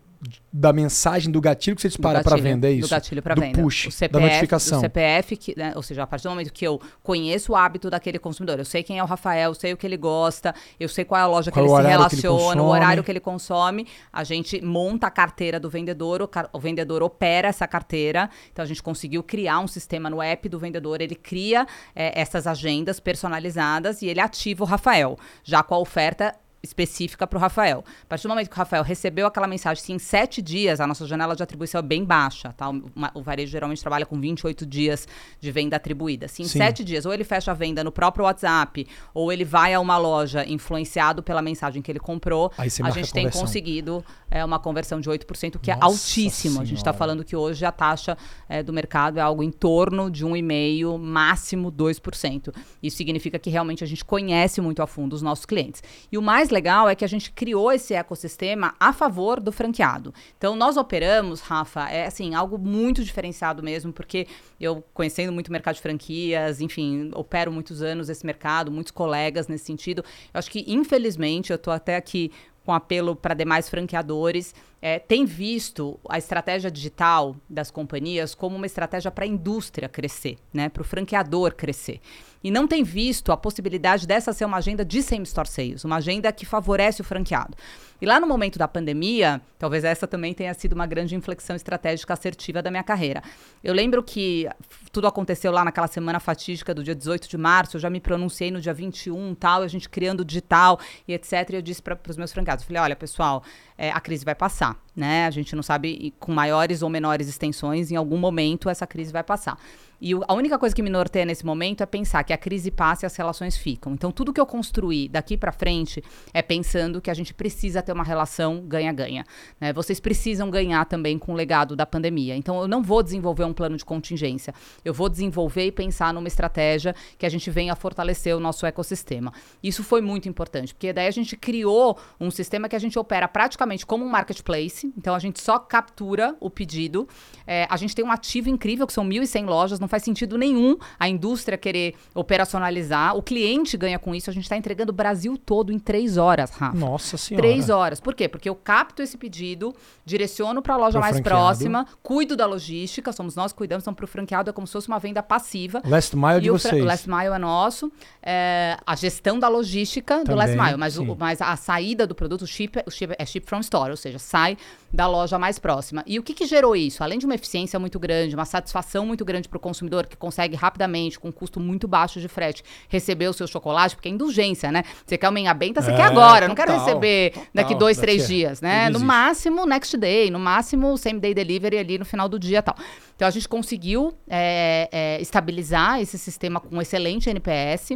da mensagem do gatilho que você dispara para venda, é isso? Do gatilho para venda. push, o CPF, da notificação. O CPF, que, né, ou seja, a partir do momento que eu conheço o hábito daquele consumidor, eu sei quem é o Rafael, eu sei o que ele gosta, eu sei qual é a loja qual que ele se relaciona, ele o horário que ele consome, a gente monta a carteira do vendedor, o, o, vendedor opera essa carteira, então a gente conseguiu criar um sistema no app do vendedor, ele cria é, essas agendas personalizadas e ele ativa o Rafael, já com a oferta específica para o Rafael. A partir do momento que o Rafael recebeu aquela mensagem, se em sete dias a nossa janela de atribuição é bem baixa, tá? O, o varejo geralmente trabalha com 28 dias de venda atribuída. Se em Sim. sete dias, ou ele fecha a venda no próprio WhatsApp, ou ele vai a uma loja influenciado pela mensagem que ele comprou, a gente tem conseguido é, uma conversão de 8%, que é nossa é altíssimo. Senhora. A gente está falando que hoje a taxa é, do mercado é algo em torno de 1,5%, máximo 2%. Isso significa que realmente a gente conhece muito a fundo os nossos clientes. E o mais legal é que a gente criou esse ecossistema a favor do franqueado. Então, nós operamos, Rafa, é assim, algo muito diferenciado mesmo, porque eu, conhecendo muito o mercado de franquias, enfim, opero muitos anos esse mercado, muitos colegas nesse sentido. Eu acho que, infelizmente, eu estou até aqui com apelo para demais franqueadores, é, tem visto a estratégia digital das companhias como uma estratégia para a indústria crescer, né? para o franqueador crescer e não tem visto a possibilidade dessa ser uma agenda de same-store sales, uma agenda que favorece o franqueado. E lá no momento da pandemia, talvez essa também tenha sido uma grande inflexão estratégica assertiva da minha carreira. Eu lembro que tudo aconteceu lá naquela semana fatídica do dia 18 de março, eu já me pronunciei no dia 21 tal, a gente criando digital e etc. E eu disse para os meus franqueados, falei, olha pessoal, é, a crise vai passar, né? A gente não sabe com maiores ou menores extensões, em algum momento essa crise vai passar. E o, a única coisa que me norteia nesse momento é pensar que a crise passa e as relações ficam. Então, tudo que eu construí daqui para frente é pensando que a gente precisa ter uma relação ganha-ganha. Né? Vocês precisam ganhar também com o legado da pandemia. Então, eu não vou desenvolver um plano de contingência. Eu vou desenvolver e pensar numa estratégia que a gente venha fortalecer o nosso ecossistema. Isso foi muito importante, porque daí a gente criou um sistema que a gente opera praticamente como um marketplace. Então, a gente só captura o pedido. É, a gente tem um ativo incrível, que são 1.100 lojas não faz sentido nenhum a indústria querer operacionalizar. O cliente ganha com isso. A gente está entregando o Brasil todo em três horas, Rafa. Nossa Senhora. Três horas. Por quê? Porque eu capto esse pedido, direciono para a loja mais franqueado. próxima, cuido da logística, somos nós que cuidamos, então para o franqueado é como se fosse uma venda passiva. Last mile de vocês. Last mile é nosso. É, a gestão da logística Também, do last mile, mas, o, mas a saída do produto, o chip, o chip é ship from store, ou seja, sai da loja mais próxima. E o que, que gerou isso? Além de uma eficiência muito grande, uma satisfação muito grande para o consumidor, que consegue rapidamente, com um custo muito baixo de frete, receber o seu chocolate, porque é indulgência, né? Você quer uma enhabenta, você é, quer agora, total, não quero receber total, daqui dois, três é. dias, né? No máximo, next day, no máximo, same day delivery ali no final do dia tal. Então a gente conseguiu é, estabilizar esse sistema com um excelente NPS.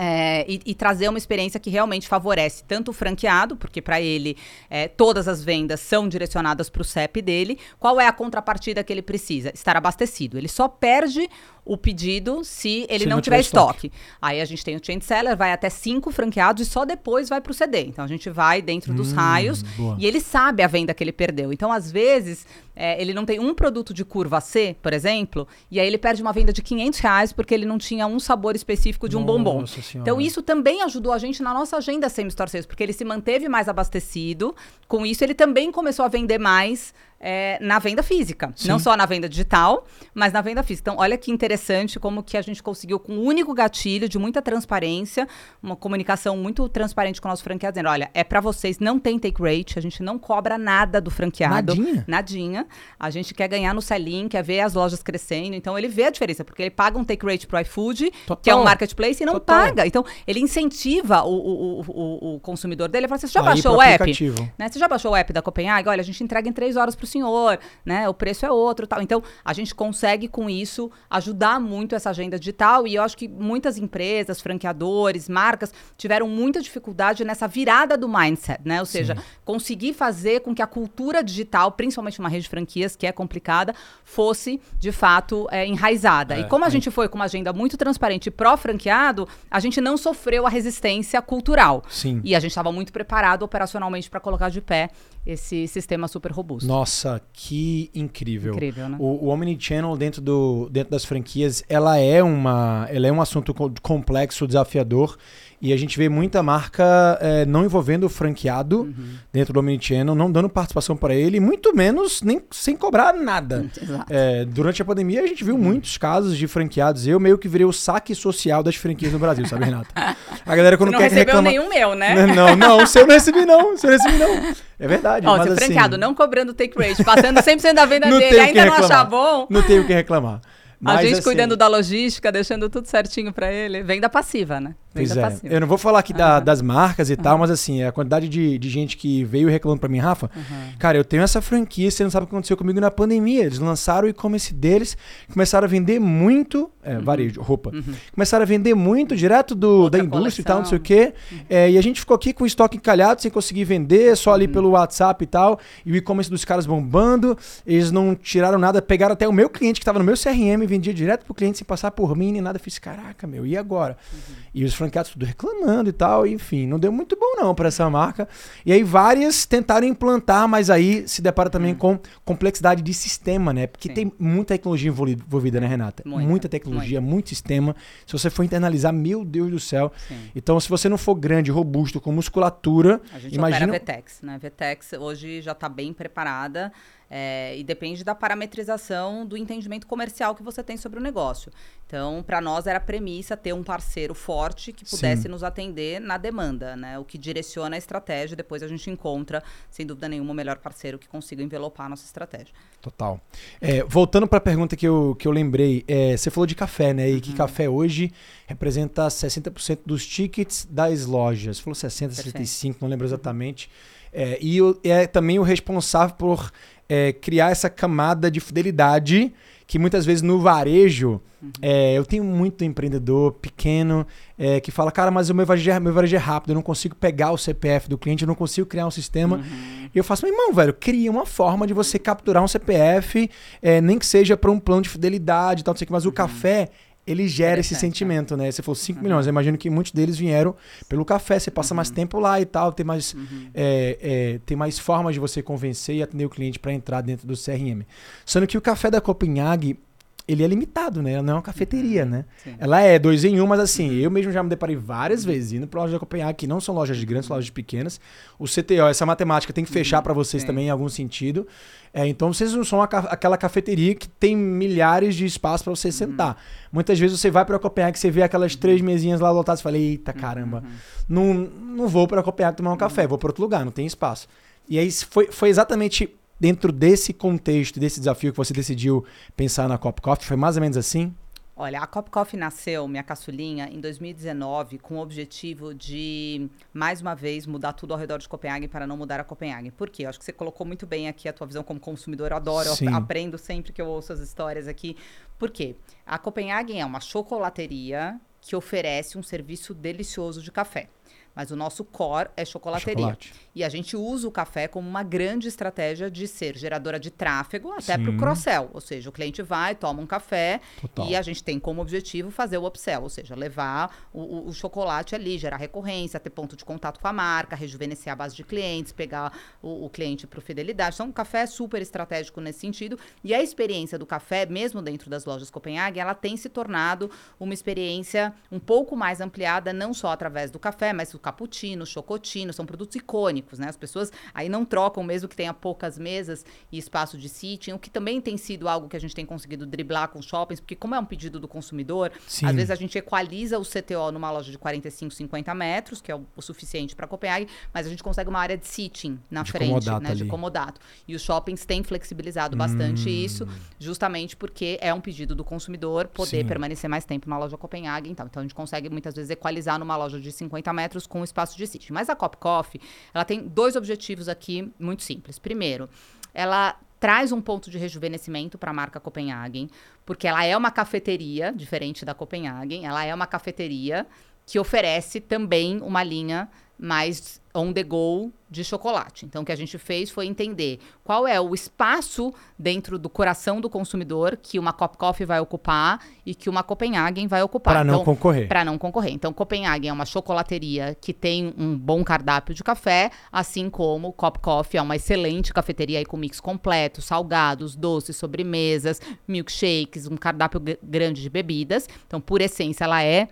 É, e, e, trazer uma experiência que realmente favorece tanto o franqueado, porque para ele é, todas as vendas são direcionadas para o CEP dele. Qual é a contrapartida que ele precisa? Estar abastecido. Ele só perde o pedido se ele se não, não, tiver estoque. estoque. Aí a gente tem o chain seller, vai até cinco franqueados e só depois vai para o CD. Então a gente vai dentro dos hum, raios boa. e ele sabe a venda que ele perdeu. Então, às vezes, é, ele não tem um produto de curva C, por exemplo, e aí ele perde uma venda de 500 reais porque ele não tinha um sabor específico de um nossa bombom. Senhora. Então, isso também ajudou a gente na nossa agenda Same Store Sales, porque ele se manteve mais abastecido. Com isso, ele também começou a vender mais é, na venda física. Sim. Não só na venda digital, mas na venda física. Então, olha que interessante como que a gente conseguiu, com um único gatilho de muita transparência, uma comunicação muito transparente com o nosso franqueado, dizendo, olha, é para vocês, não tem take rate, a gente não cobra nada do franqueado. Nadinha? Nadinha. A gente quer ganhar no selling, quer ver as lojas crescendo. Então, ele vê a diferença, porque ele paga um take rate pro iFood, Total. que é um marketplace, e não Total. paga. Então, ele incentiva o, o, o, o consumidor dele. Ele fala, você já Aí baixou o app? Né? Você já baixou o app da Copenhague? Olha, a gente entrega em três horas pro senhor, né? O preço é outro, tal. Então, a gente consegue com isso ajudar muito essa agenda digital e eu acho que muitas empresas, franqueadores, marcas tiveram muita dificuldade nessa virada do mindset, né? Ou seja, Sim. conseguir fazer com que a cultura digital, principalmente uma rede de franquias que é complicada, fosse de fato é, enraizada. É, e como a é. gente foi com uma agenda muito transparente pró-franqueado, a gente não sofreu a resistência cultural. Sim. E a gente estava muito preparado operacionalmente para colocar de pé esse sistema super robusto. Nossa, que incrível. Incrível, né? O, o Omnichannel dentro, do, dentro das franquias, ela é, uma, ela é um assunto complexo, desafiador. E a gente vê muita marca é, não envolvendo o franqueado uhum. dentro do Omnichannel, não dando participação para ele, muito menos nem sem cobrar nada. É, durante a pandemia, a gente viu uhum. muitos casos de franqueados. Eu meio que virei o saque social das franquias no Brasil, sabe, Renata? A galera quando não quer recebeu reclama... nenhum meu, né? Não, não, o seu não recebi não, o seu não recebi não. É verdade. Ó, mas, franqueado, assim, não cobrando take rate, passando 100% da venda dele, ainda não achar bom. Não tenho o que reclamar. Mas, a gente assim, cuidando da logística, deixando tudo certinho para ele. Venda passiva, né? Pois é. Eu não vou falar aqui da, das marcas e uhum. tal, mas assim, a quantidade de, de gente que veio reclamando para mim, Rafa, uhum. cara, eu tenho essa franquia, você não sabe o que aconteceu comigo na pandemia. Eles lançaram o e-commerce deles, começaram a vender muito, é, uhum. varejo, roupa, uhum. começaram a vender muito direto do, da indústria coleção. e tal, não sei o quê. Uhum. É, e a gente ficou aqui com o estoque encalhado, sem conseguir vender, só ali uhum. pelo WhatsApp e tal, e o e-commerce dos caras bombando. Eles não tiraram nada, pegaram até o meu cliente que estava no meu CRM, vendia direto pro cliente sem passar por mim nem nada. Eu fiz, caraca, meu, e agora? E os franqueados tudo reclamando e tal, enfim, não deu muito bom não para essa marca. E aí várias tentaram implantar, mas aí se depara também hum. com complexidade de sistema, né? Porque Sim. tem muita tecnologia envolvida, né, Renata? Muita, muita tecnologia, muita. muito sistema. Se você for internalizar, meu Deus do céu. Sim. Então, se você não for grande, robusto, com musculatura, a gente imagina... opera Vetex, né? Vetex hoje já está bem preparada é, e depende da parametrização do entendimento comercial que você tem sobre o negócio. Então, para nós era premissa ter um parceiro forte que pudesse Sim. nos atender na demanda, né? O que direciona a estratégia. Depois a gente encontra, sem dúvida nenhuma, o melhor parceiro que consiga envelopar a nossa estratégia. Total. É, voltando para a pergunta que eu, que eu lembrei, é, você falou de café, né? E uhum. que café hoje representa 60% dos tickets das lojas. Você falou 60, Perfeito. 65, não lembro exatamente. É, e é também o responsável por é, criar essa camada de fidelidade que muitas vezes no varejo, uhum. é, eu tenho muito empreendedor pequeno é, que fala, cara, mas o meu varejo, é, meu varejo é rápido, eu não consigo pegar o CPF do cliente, eu não consigo criar um sistema. Uhum. E eu faço, meu irmão, velho, cria uma forma de você capturar um CPF, é, nem que seja para um plano de fidelidade e tal, não sei o que, mas uhum. o café ele gera esse sentimento, né? Você falou 5 uhum. milhões, eu imagino que muitos deles vieram pelo café, você passa uhum. mais tempo lá e tal, tem mais, uhum. é, é, tem mais formas de você convencer e atender o cliente para entrar dentro do CRM. Sendo que o café da Copenhague, ele é limitado, né? Ela não é uma cafeteria, uhum. né? Sim. Ela é dois em um, mas assim, uhum. eu mesmo já me deparei várias uhum. vezes indo para lojas da Copenhague, que não são lojas de grandes, são lojas pequenas. O CTO, essa matemática tem que fechar para vocês Sim. também em algum sentido. É, então vocês não são aquela cafeteria que tem milhares de espaços para você sentar. Muitas vezes você vai para Copenhague, você vê aquelas três mesinhas lá lotadas e fala: "Eita, caramba. Não, não vou para Copenhague tomar um café, vou para outro lugar, não tem espaço". E aí foi, foi exatamente dentro desse contexto, desse desafio que você decidiu pensar na Cop Coffee? Foi mais ou menos assim? Olha, a Cop Coffee nasceu, minha caçulinha, em 2019, com o objetivo de, mais uma vez, mudar tudo ao redor de Copenhague para não mudar a Copenhague. Por quê? Eu acho que você colocou muito bem aqui a tua visão como consumidor. Eu adoro, Sim. eu aprendo sempre que eu ouço as histórias aqui. Por quê? A Copenhague é uma chocolateria que oferece um serviço delicioso de café. Mas o nosso core é chocolateria. Chocolate. E a gente usa o café como uma grande estratégia de ser geradora de tráfego até para o cross-sell. Ou seja, o cliente vai, toma um café Total. e a gente tem como objetivo fazer o upsell, ou seja, levar o, o, o, chocolate ali, gerar recorrência, ter ponto de contato com a marca, rejuvenescer a base de clientes, pegar o, o cliente para fidelidade. Então, o café é super estratégico nesse sentido. E a experiência do café, mesmo dentro das lojas Copenhague, ela tem se tornado uma experiência um pouco mais ampliada, não só através do café, mas do cappuccino, chocotino, são produtos icônicos, né? As pessoas aí não trocam mesmo que tenha poucas mesas e espaço de sitting, o que também tem sido algo que a gente tem conseguido driblar com shoppings, porque como é um pedido do consumidor, Sim. às vezes a gente equaliza o CTO numa loja de 45, 50 metros, que é o, o suficiente para Copenhague, mas a gente consegue uma área de sitting na de frente, né? Ali. De comodato. E os shoppings têm flexibilizado bastante hum. isso, justamente porque é um pedido do consumidor poder Sim. permanecer mais tempo na loja Copenhague. Então, então a gente consegue muitas vezes equalizar numa loja de 50 metros com com espaço de sítio. Mas a Cop Coffee, ela tem dois objetivos aqui muito simples. Primeiro, ela traz um ponto de rejuvenescimento para a marca Copenhagen, porque ela é uma cafeteria, diferente da Copenhagen, ela é uma cafeteria que oferece também uma linha mais on the go de chocolate. Então, o que a gente fez foi entender qual é o espaço dentro do coração do consumidor que uma Cop Coffee vai ocupar e que uma Copenhagen vai ocupar. Para não então, concorrer. Para não concorrer. Então, Copenhagen é uma chocolateria que tem um bom cardápio de café, assim como Cop Coffee é uma excelente cafeteria com mix completo, salgados, doces, sobremesas, milkshakes, um cardápio grande de bebidas. Então, por essência, ela é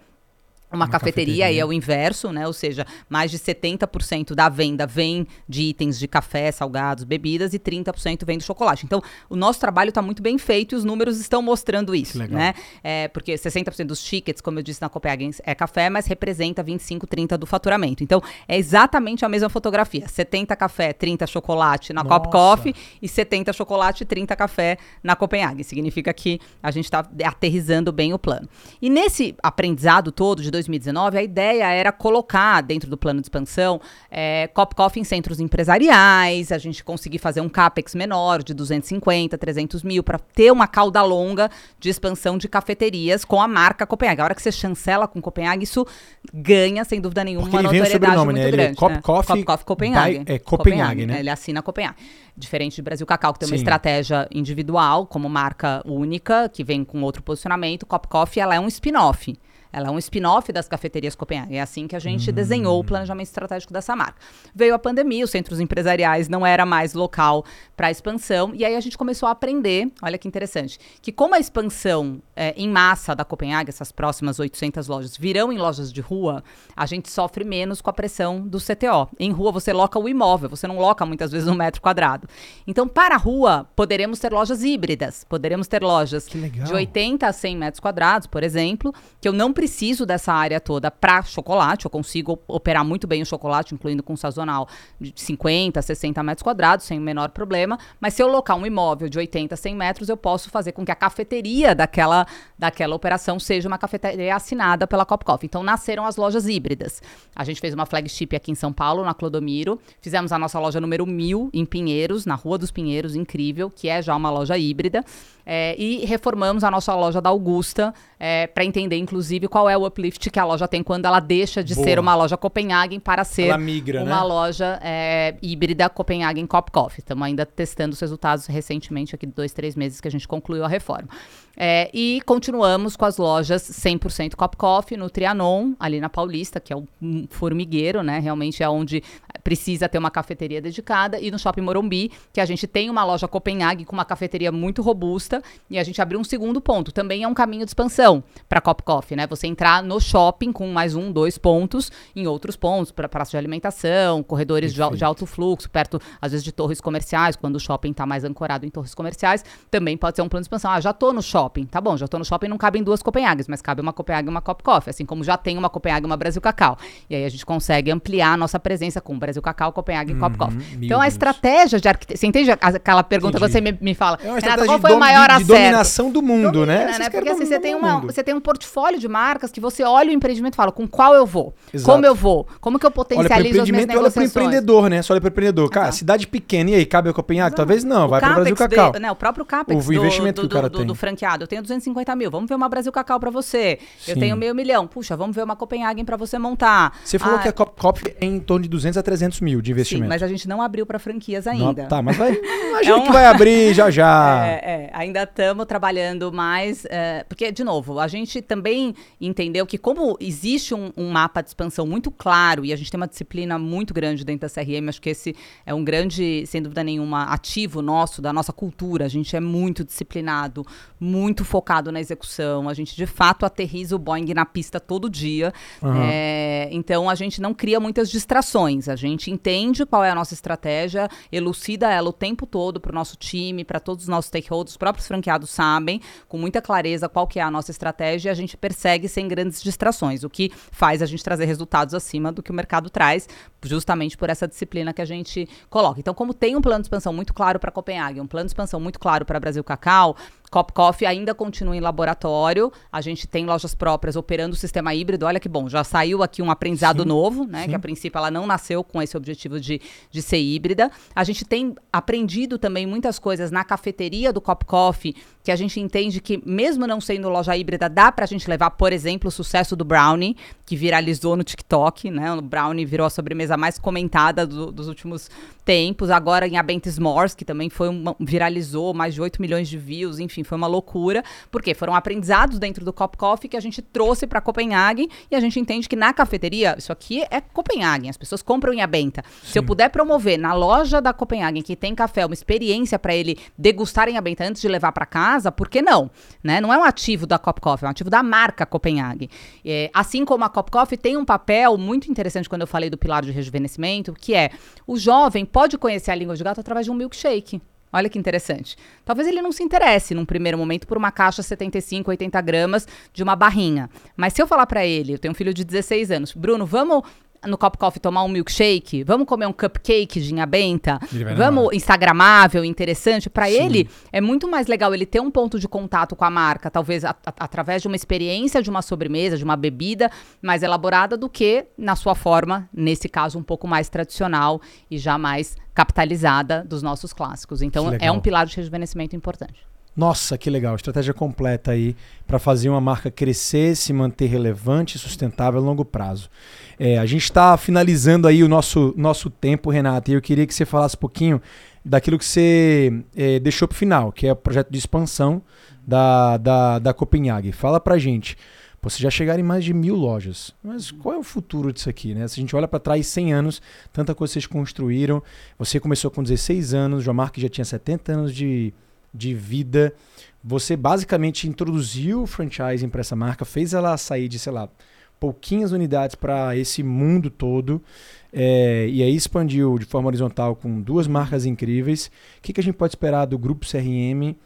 uma, uma cafeteria, cafeteria, e é o inverso, né? Ou seja, mais de 70% da venda vem de itens de café, salgados, bebidas e 30% vem do chocolate. Então, o nosso trabalho está muito bem feito e os números estão mostrando isso, né? É, porque 60% dos tickets, como eu disse na Copenhagen, é café, mas representa 25, 30 do faturamento. Então, é exatamente a mesma fotografia. 70 café, 30 chocolate na Nossa. Cop Coffee e 70 chocolate, 30 café na Copenhagen. Significa que a gente está aterrizando bem o plano. E nesse aprendizado todo de 2019, a ideia era colocar dentro do plano de expansão é, Cop Coffee em centros empresariais, a gente conseguir fazer um CAPEX menor de 250, 300 mil, para ter uma cauda longa de expansão de cafeterias com a marca Copenhague. A hora que você chancela com Copenhague, isso ganha, sem dúvida nenhuma, Porque uma notoriedade muito né? Ele é grande. Cop, né? Coffee, Cop Coffee Copenhague. By, é Copenhague, né? Ele assina Copenhague. Diferente de Brasil Cacau, que tem uma Sim. estratégia individual, como marca única, que vem com outro posicionamento. Cop Coffee, ela é um spin-off. Ela é um spin-off das cafeterias Copenhague. É assim que a gente hum. desenhou o planejamento estratégico dessa marca. Veio a pandemia, os centros empresariais não era mais local para expansão, e aí a gente começou a aprender, olha que interessante, que como a expansão é, em massa da Copenhague, essas próximas 800 lojas, virão em lojas de rua, a gente sofre menos com a pressão do CTO. Em rua você loca o imóvel, você não loca muitas vezes um metro quadrado. Então, para a rua, poderemos ter lojas híbridas, poderemos ter lojas de 80 a 100 metros quadrados, por exemplo, que eu não preciso dessa área toda para chocolate, eu consigo operar muito bem o chocolate, incluindo com sazonal de 50, 60 metros quadrados, sem o menor problema. Mas se eu locar um imóvel de 80, 100 metros, eu posso fazer com que a cafeteria daquela, daquela operação seja uma cafeteria assinada pela Cop Coffee. Então nasceram as lojas híbridas. A gente fez uma flagship aqui em São Paulo, na Clodomiro. Fizemos a nossa loja número 1000 em Pinheiros, na Rua dos Pinheiros, incrível, que é já uma loja híbrida. É, e reformamos a nossa loja da Augusta é, para entender, inclusive, qual é o uplift que a loja tem quando ela deixa de Boa. ser uma loja Copenhagen para ser migra, uma né? loja é, híbrida Copenhagen Cop Coffee. Estamos ainda testando os resultados recentemente, aqui de dois, três meses que a gente concluiu a reforma. É, e continuamos com as lojas 100% Cop Coffee no Trianon, ali na Paulista, que é um formigueiro, né? Realmente é onde precisa ter uma cafeteria dedicada. E no Shopping Morumbi, que a gente tem uma loja Copenhague com uma cafeteria muito robusta. E a gente abriu um segundo ponto. Também é um caminho de expansão para Cop Coffee, né? Você entrar no shopping com mais um, dois pontos em outros pontos, para praça de alimentação, corredores de, de, alto fluxo, perto, às vezes, de torres comerciais, quando o shopping está mais ancorado em torres comerciais. Também pode ser um plano de expansão. Ah, já tô no shopping. Tá bom, já tô no shopping, não cabem duas Copenhagues, mas cabe uma Copenhague e uma Cop Coffee. Assim como já tem uma Copenhague e uma Brasil Cacau. E aí a gente consegue ampliar a nossa presença com Brasil Cacau, Copenhague Uhum, e Cop Coffee. Então a estratégia de arquitetura. Você entende aquela pergunta Entendi. que você me, me fala? É Renata, qual foi o maior de, acerto? de dominação do mundo, Domina, né? né? Porque assim, você tem, uma, você tem um portfólio de marcas que você olha o empreendimento e fala, com qual eu vou? Exato. Como eu vou? Como que eu Olha potencializo as minhas empreendimento e olha para negociações? empreendedor, né? Só olha para empreendedor. Cara, Exato. cidade pequena, e aí, cabe a Copenhague? Exato. Talvez não, O vai para Brasil Cacau. de- né, o próprio CAPEX O investimento do, que o cara do, do, tem. do franqueado. Eu tenho 250 mil, vamos ver uma Brasil Cacau para você. Eu Sim. tenho meio milhão. Puxa, vamos ver uma Copenhagen para você montar. Você falou Ah, que a Cop, Cop é em torno de 200 a 300 mil de Sim, investimento. mas a gente não abriu para franquias Não, ainda. tá, mas vai. Imagina É um- que vai abrir já já. É, é, ainda estamos trabalhando mais, é, porque, de novo, a gente também entendeu que como existe um, um mapa de expansão muito claro e a gente tem uma disciplina muito grande dentro da CRM, acho que esse é um grande, sem dúvida nenhuma, ativo nosso, da nossa cultura. A gente é muito disciplinado, muito focado na execução. A gente, de fato, aterriza o Boeing na pista todo dia. Aham. É, então, a gente não cria muitas distrações. A gente entende qual é a nossa estratégia, elucida ela o tempo todo para o nosso time, para todos os nossos stakeholders, os próprios franqueados sabem com muita clareza qual que é a nossa estratégia e a gente persegue sem grandes distrações, o que faz a gente trazer resultados acima do que o mercado traz, justamente por essa disciplina que a gente coloca. Então, como tem um plano de expansão muito claro para Copenhague, um plano de expansão muito claro para Brasil Cacau, Cop Coffee ainda continua em laboratório. A gente tem lojas próprias operando o sistema híbrido. Olha que bom, já saiu aqui um aprendizado sim, novo, né? Sim. Que a princípio ela não nasceu com esse objetivo de, de ser híbrida. A gente tem aprendido também muitas coisas na cafeteria do Cop Coffee, que a gente entende que, mesmo não sendo loja híbrida, dá pra gente levar, por exemplo, o sucesso do Brownie, que viralizou no TikTok, né? O Brownie virou a sobremesa mais comentada do, dos últimos tempos. Agora em Abent S'mores, que também foi uma, viralizou mais de 8 milhões de views, enfim, foi uma loucura, porque foram aprendizados dentro do Cop Coffee que a gente trouxe para Copenhague e a gente entende que na cafeteria, isso aqui é Copenhague, as pessoas compram em Abenta. Sim. Se eu puder promover na loja da Copenhague que tem café, uma experiência para ele degustar em Abenta antes de levar para casa, por que não? Né? Não é um ativo da Cop Coffee, é um ativo da marca Copenhague. É, assim como a Cop Coffee tem um papel muito interessante quando eu falei do pilar de rejuvenescimento, que é o jovem pode conhecer a língua de gato através de um milkshake. Olha que interessante. Talvez ele não se interesse num primeiro momento por uma caixa 75, 80 gramas de uma barrinha. Mas se eu falar para ele, eu tenho um filho de 16 anos, Bruno, vamos no Cop Coffee tomar um milkshake? Vamos comer um cupcake de inha benta? Vamos instagramável, interessante? Para ele, é muito mais legal ele ter um ponto de contato com a marca, talvez através de uma experiência de uma sobremesa, de uma bebida mais elaborada, do que na sua forma, nesse caso, um pouco mais tradicional e já mais capitalizada dos nossos clássicos. Então, é um pilar de rejuvenescimento importante. Nossa, que legal. Estratégia completa aí para fazer uma marca crescer, se manter relevante e sustentável a longo prazo. É, a gente está finalizando aí o nosso, nosso tempo, Renata, e eu queria que você falasse um pouquinho daquilo que você é, deixou para o final, que é o projeto de expansão da, da, da Copenhague. Fala para gente. Vocês já chegaram em mais de mil lojas. Mas qual é o futuro disso aqui? Né? Se a gente olha para trás 100 anos, tanta coisa vocês construíram. Você começou com 16 anos, o Mark já tinha 70 anos de, de vida. Você basicamente introduziu o franchising para essa marca, fez ela sair de, sei lá, pouquinhas unidades para esse mundo todo. É, e aí expandiu de forma horizontal com duas marcas incríveis. O que, que a gente pode esperar do grupo CRM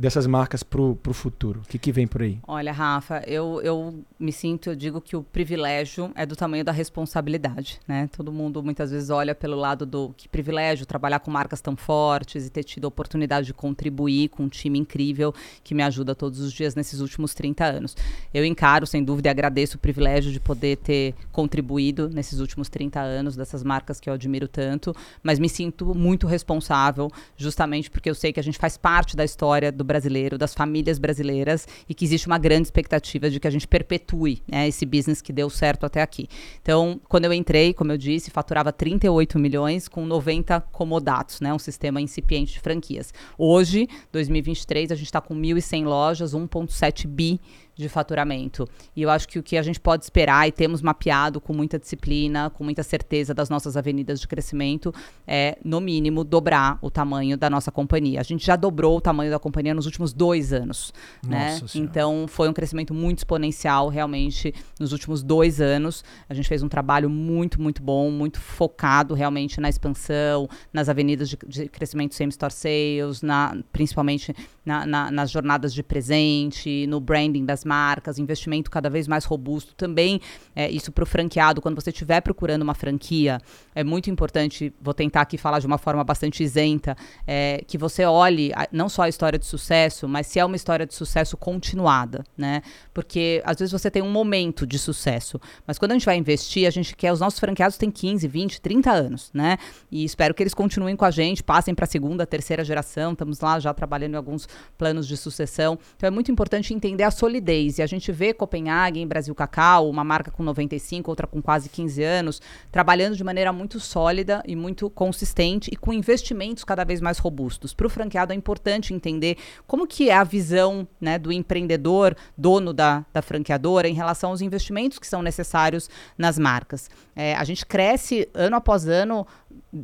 dessas marcas para o futuro? O que, que vem por aí? Olha, Rafa, eu, eu me sinto, eu digo que o privilégio é do tamanho da responsabilidade, né? Todo mundo muitas vezes olha pelo lado do que privilégio trabalhar com marcas tão fortes e ter tido a oportunidade de contribuir com um time incrível que me ajuda todos os dias nesses últimos 30 anos. Eu encaro, sem dúvida, e agradeço o privilégio de poder ter contribuído nesses últimos 30 anos dessas marcas que eu admiro tanto, mas me sinto muito responsável, justamente porque eu sei que a gente faz parte da história do brasileiro, das famílias brasileiras e que existe uma grande expectativa de que a gente perpetue né, esse business que deu certo até aqui. Então, quando eu entrei, como eu disse, faturava 38 milhões com 90 comodatos, né, um sistema incipiente de franquias. Hoje, 2023, a gente está com 1.100 lojas, 1,7 bi de faturamento. E eu acho que o que a gente pode esperar e temos mapeado com muita disciplina, com muita certeza das nossas avenidas de crescimento, é, no mínimo, dobrar o tamanho da nossa companhia. A gente já dobrou o tamanho da companhia nos últimos dois anos. Né? Então, foi um crescimento muito exponencial, realmente, nos últimos dois anos. A gente fez um trabalho muito, muito bom, muito focado realmente na expansão, nas avenidas de, de crescimento same-store sales, na, principalmente na, na, nas jornadas de presente, no branding das marcas, investimento cada vez mais robusto. Também é, isso para o franqueado, quando você estiver procurando uma franquia, é muito importante, vou tentar aqui falar de uma forma bastante isenta, é, que você olhe a, não só a história de sucesso, mas se é uma história de sucesso continuada, né? Porque às vezes você tem um momento de sucesso, mas quando a gente vai investir, a gente quer, os nossos franqueados têm 15, 20, 30 anos, né? E espero que eles continuem com a gente, passem para a segunda, terceira geração, estamos lá já trabalhando em alguns planos de sucessão. Então é muito importante entender a solidez e a gente vê Copenhague Brasil Cacau, uma marca com 95, outra com quase 15 anos, trabalhando de maneira muito sólida e muito consistente e com investimentos cada vez mais robustos. Para o franqueado é importante entender como que é a visão né, do empreendedor, dono da, da franqueadora, em relação aos investimentos que são necessários nas marcas. É, a gente cresce ano após ano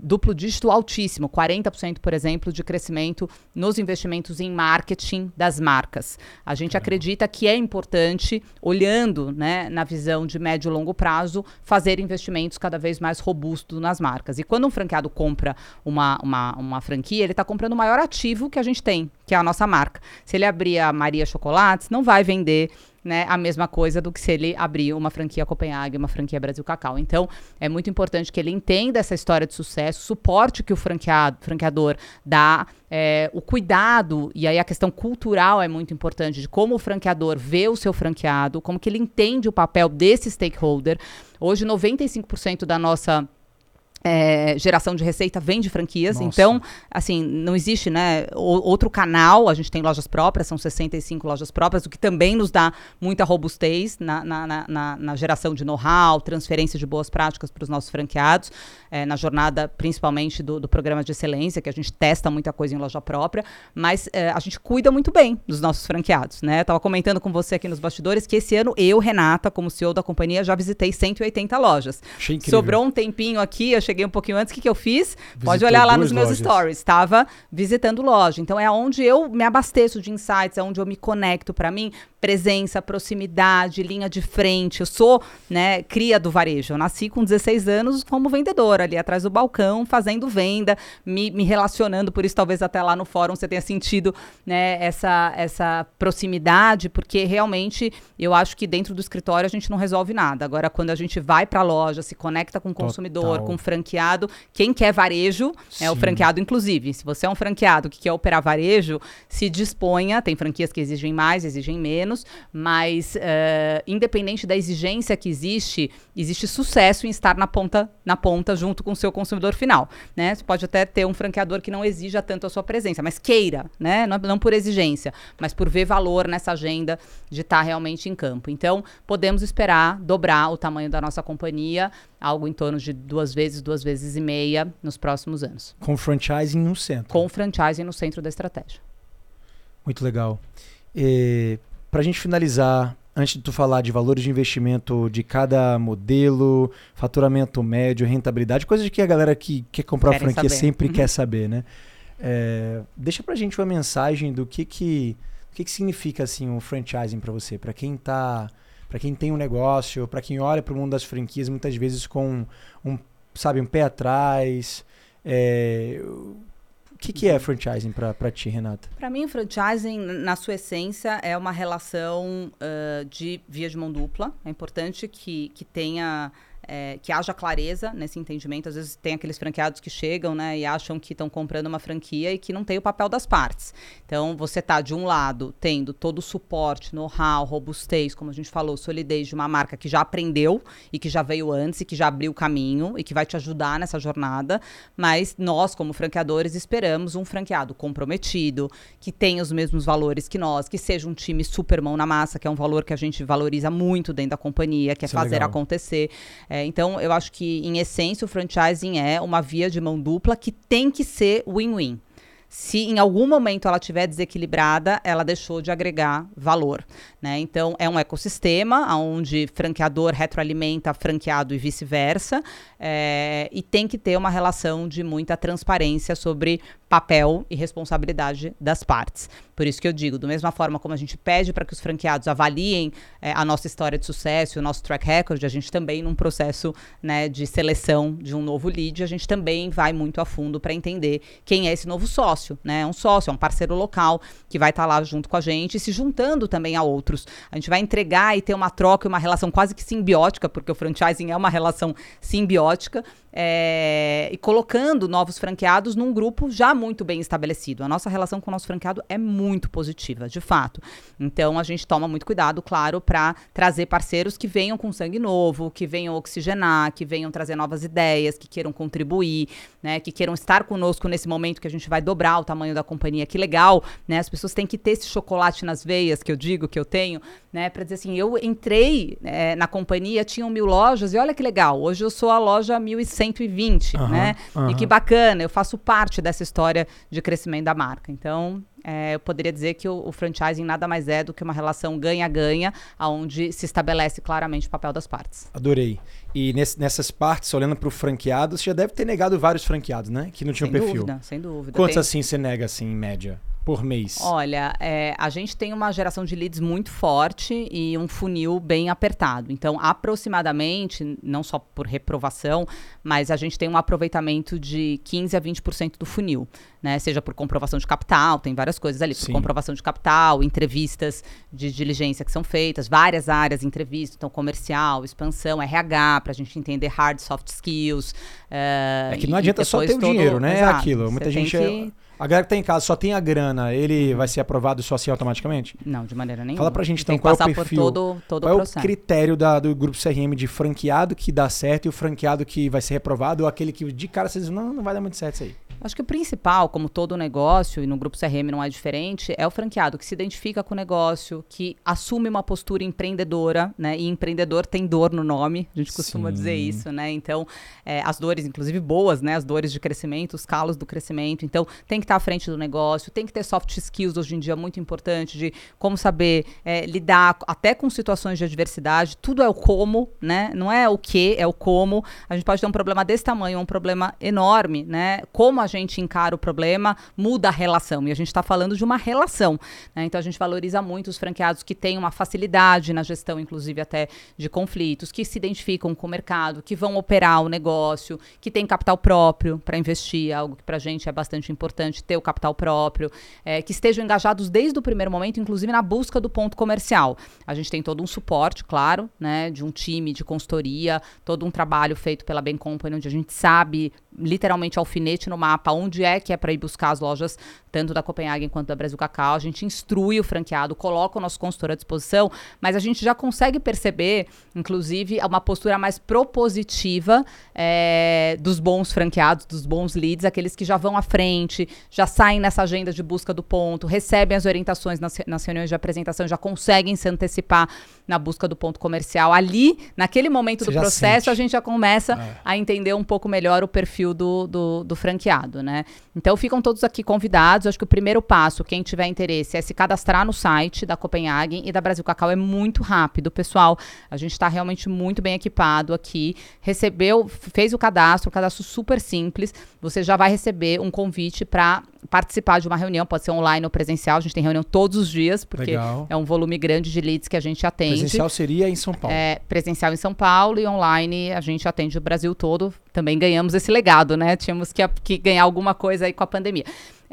duplo dígito altíssimo, 40%, por exemplo, de crescimento nos investimentos em marketing das marcas. A gente Caramba. acredita que é importante, olhando né, na visão de médio e longo prazo, fazer investimentos cada vez mais robustos nas marcas. E quando um franqueado compra uma, uma, uma franquia, ele está comprando o maior ativo que a gente tem, que é a nossa marca. Se ele abrir a Maria Chocolates, não vai vender né, a mesma coisa do que se ele abrir uma franquia Copenhague, uma franquia Brasil Cacau. Então, é muito importante que ele entenda essa história de sucesso, suporte que o franqueado, franqueador dá, é, o cuidado, e aí a questão cultural é muito importante, de como o franqueador vê o seu franqueado, como que ele entende o papel desse stakeholder. Hoje, 95% da nossa é, geração de receita vem de franquias. Nossa. Então, assim, não existe, né, outro canal. A gente tem lojas próprias, são 65 lojas próprias, o que também nos dá muita robustez na, na, na, na geração de know-how, transferência de boas práticas para os nossos franqueados, é, na jornada, principalmente, do, do, programa de excelência, que a gente testa muita coisa em loja própria, mas é, a gente cuida muito bem dos nossos franqueados, né? Estava comentando com você aqui nos bastidores que esse ano eu, Renata, como CEO da companhia, já visitei 180 lojas. Sobrou um tempinho aqui, achei cheguei um pouquinho antes, o que, que eu fiz? Visitou Pode olhar lá nos meus lojas. stories. Estava visitando loja. Então é onde eu me abasteço de insights, é onde eu me conecto. Para mim, presença, proximidade, linha de frente. Eu sou, né, cria do varejo. Eu nasci com 16 anos como vendedora, ali atrás do balcão, fazendo venda, me, me relacionando. Por isso, talvez até lá no fórum você tenha sentido né, essa, essa proximidade, porque realmente eu acho que dentro do escritório a gente não resolve nada. Agora, quando a gente vai para a loja, se conecta com o consumidor, Total. com o franqueado, quem quer varejo, é o franqueado, inclusive. Se você é um franqueado que quer operar varejo, se disponha. Tem franquias que exigem mais, exigem menos menos, mas uh, independente da exigência que existe, existe sucesso em estar na ponta, na ponta junto com o seu consumidor final, né? Você pode até ter um franqueador que não exija tanto a sua presença, mas queira, né? Não, não por exigência, mas por ver valor nessa agenda de estar realmente em campo. Então, podemos esperar dobrar o tamanho da nossa companhia, algo em torno de duas vezes, duas vezes e meia nos próximos anos. Com franchising no centro. Com franchising no centro da estratégia. Muito legal. Para a gente finalizar, antes de tu falar de valores de investimento de cada modelo, faturamento médio, rentabilidade, coisas que a galera que quer comprar Querem franquia saber. sempre uhum. quer saber, né? É, deixa pra gente uma mensagem do que que, que, que significa assim o um franchising para você, para quem tá, para quem tem um negócio, para quem olha para o mundo das franquias muitas vezes com um, sabe, um pé atrás. É, que, que é franchising para ti, Renata? Para mim, franchising, na sua essência, é uma relação uh, de via de mão dupla. É importante que, que tenha é, que haja clareza nesse entendimento. Às vezes tem aqueles franqueados que chegam né, e acham que estão comprando uma franquia e que não tem o papel das partes. Então, você está, de um lado, tendo todo o suporte, know-how, robustez, como a gente falou, solidez de uma marca que já aprendeu e que já veio antes e que já abriu o caminho e que vai te ajudar nessa jornada. Mas nós, como franqueadores, esperamos um franqueado comprometido, que tenha os mesmos valores que nós, que seja um time super mão na massa, que é um valor que a gente valoriza muito dentro da companhia, que é Isso é fazer é acontecer. É, então, eu acho que, em essência, o franchising é uma via de mão dupla que tem que ser win-win. Se em algum momento ela estiver desequilibrada, ela deixou de agregar valor. Né? Então, é um ecossistema onde franqueador retroalimenta franqueado e vice-versa, é, e tem que ter uma relação de muita transparência sobre papel e responsabilidade das partes. Por isso que eu digo, da mesma forma como a gente pede para que os franqueados avaliem é, a nossa história de sucesso, o nosso track record, a gente também, num processo né, de seleção de um novo lead, a gente também vai muito a fundo para entender quem é esse novo sócio. Né? É um sócio, é um parceiro local que vai estar tá lá junto com a gente, se juntando também a outros. A gente vai entregar e ter uma troca e uma relação quase que simbiótica, porque o franchising é uma relação simbiótica, ótica é, e colocando novos franqueados num grupo já muito bem estabelecido. A nossa relação com o nosso franqueado é muito positiva, de fato. Então a gente toma muito cuidado, claro, para trazer parceiros que venham com sangue novo, que venham oxigenar, que venham trazer novas ideias, que queiram contribuir, né, que queiram estar conosco nesse momento que a gente vai dobrar o tamanho da companhia. Que legal, né? As pessoas têm que ter esse chocolate nas veias que eu digo que eu tenho, né, para dizer assim, eu entrei é, na companhia, tinham mil lojas e olha que legal. Hoje eu sou a loja 1100 120, uhum, né? Uhum. E que bacana, eu faço parte dessa história de crescimento da marca. Então, é, eu poderia dizer que o, o, franchising nada mais é do que uma relação ganha-ganha, onde se estabelece claramente o papel das partes. Adorei. E nesse, nessas partes, olhando para o franqueado, você já deve ter negado vários franqueados, né? Que não tinham sem perfil. Dúvida, sem dúvida. Quantos Tem... assim você nega, assim, em média? Por mês? Olha, é, a gente tem uma geração de leads muito forte e um funil bem apertado. Então, aproximadamente, não só por reprovação, mas a gente tem um aproveitamento de 15 a 20% do funil, né? Seja por comprovação de capital, tem várias coisas ali, por Sim. comprovação de capital, entrevistas de diligência que são feitas, várias áreas entrevista, então comercial, expansão, RH, para a gente entender hard, soft skills. Uh, é que não adianta só ter o dinheiro, né? Exato, é aquilo. Muita gente. Que... A galera que tá em casa só tem a grana, ele vai ser aprovado só assim automaticamente? Não, de maneira nenhuma. Fala pra gente então qual é o perfil, todo, todo qual é o critério da, do grupo CRM de franqueado que dá certo e o franqueado que vai ser reprovado ou aquele que de cara vocês não, não vai dar muito certo isso aí. Acho que o principal, como todo negócio, e no grupo CRM não é diferente, é o franqueado que se identifica com o negócio, que assume uma postura empreendedora, né? E empreendedor tem dor no nome, a gente costuma Sim. dizer isso, né? Então, é, as dores, inclusive boas, né? As dores de crescimento, os calos do crescimento. Então, tem que estar à frente do negócio, tem que ter soft skills hoje em dia muito importante de como saber é, lidar até com situações de adversidade. Tudo é o como, né? Não é o que, é o como. A gente pode ter um problema desse tamanho, um problema enorme, né? Como a gente encara o problema, muda a relação. E a gente está falando de uma relação. Né? Então a gente valoriza muito os franqueados que têm uma facilidade na gestão, inclusive até de conflitos, que se identificam com o mercado, que vão operar o negócio, que têm capital próprio para investir, algo que para a gente é bastante importante, ter o capital próprio, é, que estejam engajados desde o primeiro momento, inclusive na busca do ponto comercial. A gente tem todo um suporte, claro, né, de um time de consultoria, todo um trabalho feito pela Ben Company, onde a gente sabe literalmente alfinete no mapa onde é que é para ir buscar as lojas, tanto da Copenhagen quanto da Brasil Cacau. A gente instrui o franqueado, coloca o nosso consultor à disposição, mas a gente já consegue perceber, inclusive, uma postura mais propositiva é, dos bons franqueados, dos bons leads, aqueles que já vão à frente, já saem nessa agenda de busca do ponto, recebem as orientações nas, nas reuniões de apresentação, já conseguem se antecipar na busca do ponto comercial. Ali, naquele momento Você do processo, sente. a gente já começa é. a entender um pouco melhor o perfil do, do, do franqueado né? Então ficam todos aqui convidados. Acho que o primeiro passo, quem tiver interesse, é se cadastrar no site da Copenhagen e da Brasil Cacau. É muito rápido, pessoal. A gente está realmente muito bem equipado aqui. Recebeu, fez o cadastro, um cadastro super simples. Você já vai receber um convite para participar de uma reunião, pode ser online ou presencial. A gente tem reunião todos os dias, porque Legal. é um volume grande de leads que a gente atende. Presencial seria em São Paulo. É, presencial em São Paulo e online a gente atende o Brasil todo. Também ganhamos esse legado, né? Tínhamos que, que ganhar alguma coisa aí com a pandemia.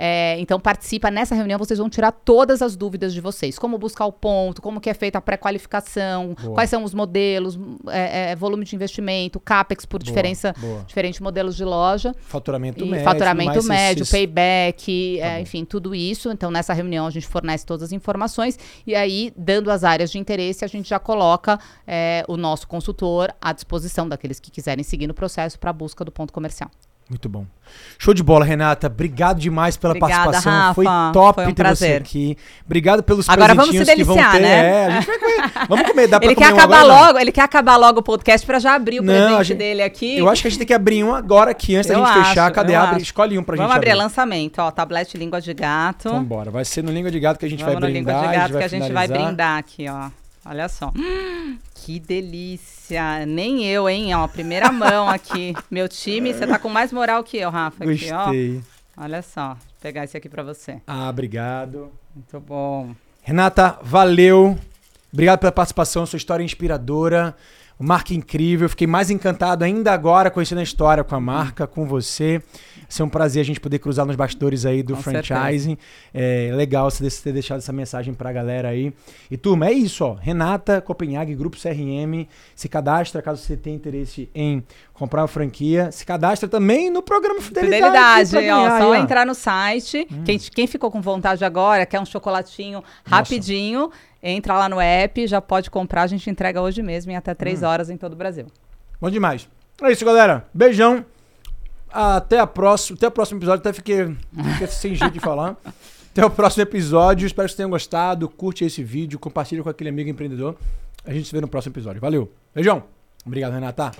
É, então participa nessa reunião, vocês vão tirar todas as dúvidas de vocês. Como buscar o ponto, como que é feita a pré-qualificação, quais são os modelos, é, é, volume de investimento, CAPEX por boa, diferença, boa. diferentes modelos de loja. Faturamento médio. Faturamento médio, esses... payback, tá é, enfim, tudo isso. Então nessa reunião a gente fornece todas as informações e aí, dando as áreas de interesse, a gente já coloca é, o nosso consultor à disposição daqueles que quiserem seguir no processo para a busca do ponto comercial. Muito bom. Show de bola, Renata. Obrigado demais pela Obrigada, participação. Rafa. Foi top Foi um ter prazer. você aqui. Obrigado pelos Agora vamos se deliciar, ter. né? É, a gente vai comer. Vamos comer. Dá ele pra quer acabar logo, agora, Ele quer acabar logo o podcast para já abrir o não, presente gente, dele aqui. Eu acho que a gente tem que abrir um agora aqui, antes eu da gente acho, fechar. Cadê? Abre, acho. escolhe um pra vamos gente abrir. Vamos abrir lançamento, ó. Tablete Língua de Gato. Vamos embora. Vai ser no Língua de Gato que a gente vamos vai brindar. Língua de Gato que a gente vai brindar aqui, ó. Olha só. Que delícia. Nem eu, hein? Ó, primeira mão aqui. Meu time, você tá com mais moral que eu, Rafa. Gostei. Aqui. Olha só. Vou pegar esse aqui para você. Ah, obrigado. Muito bom. Renata, valeu. Obrigado pela participação, sua história é inspiradora. Marca incrível. Fiquei mais encantado ainda agora conhecendo a história com a marca, com você ser um prazer a gente poder cruzar nos bastidores aí do Com franchising. É legal você ter deixado essa mensagem pra galera aí. E turma, é isso, ó. Renata Copenhague, Grupo CRM, se cadastra caso você tenha interesse em comprar uma franquia. Se cadastra também no programa Fidelidade. Fidelidade, ó, só aí, entrar no site. Hum. Quem, quem ficou com vontade agora, quer um chocolatinho rapidinho, Nossa. entra lá no app, já pode comprar. A gente entrega hoje mesmo em até três hum. horas em todo o Brasil. Bom demais. É isso, galera. Beijão. Até a próxima, até o próximo episódio. Até fiquei, fiquei sem jeito de falar. Até o próximo episódio. Espero que vocês tenham gostado. Curte esse vídeo, compartilhe com aquele amigo empreendedor. A gente se vê no próximo episódio. Valeu. Beijão. Obrigado, Renata.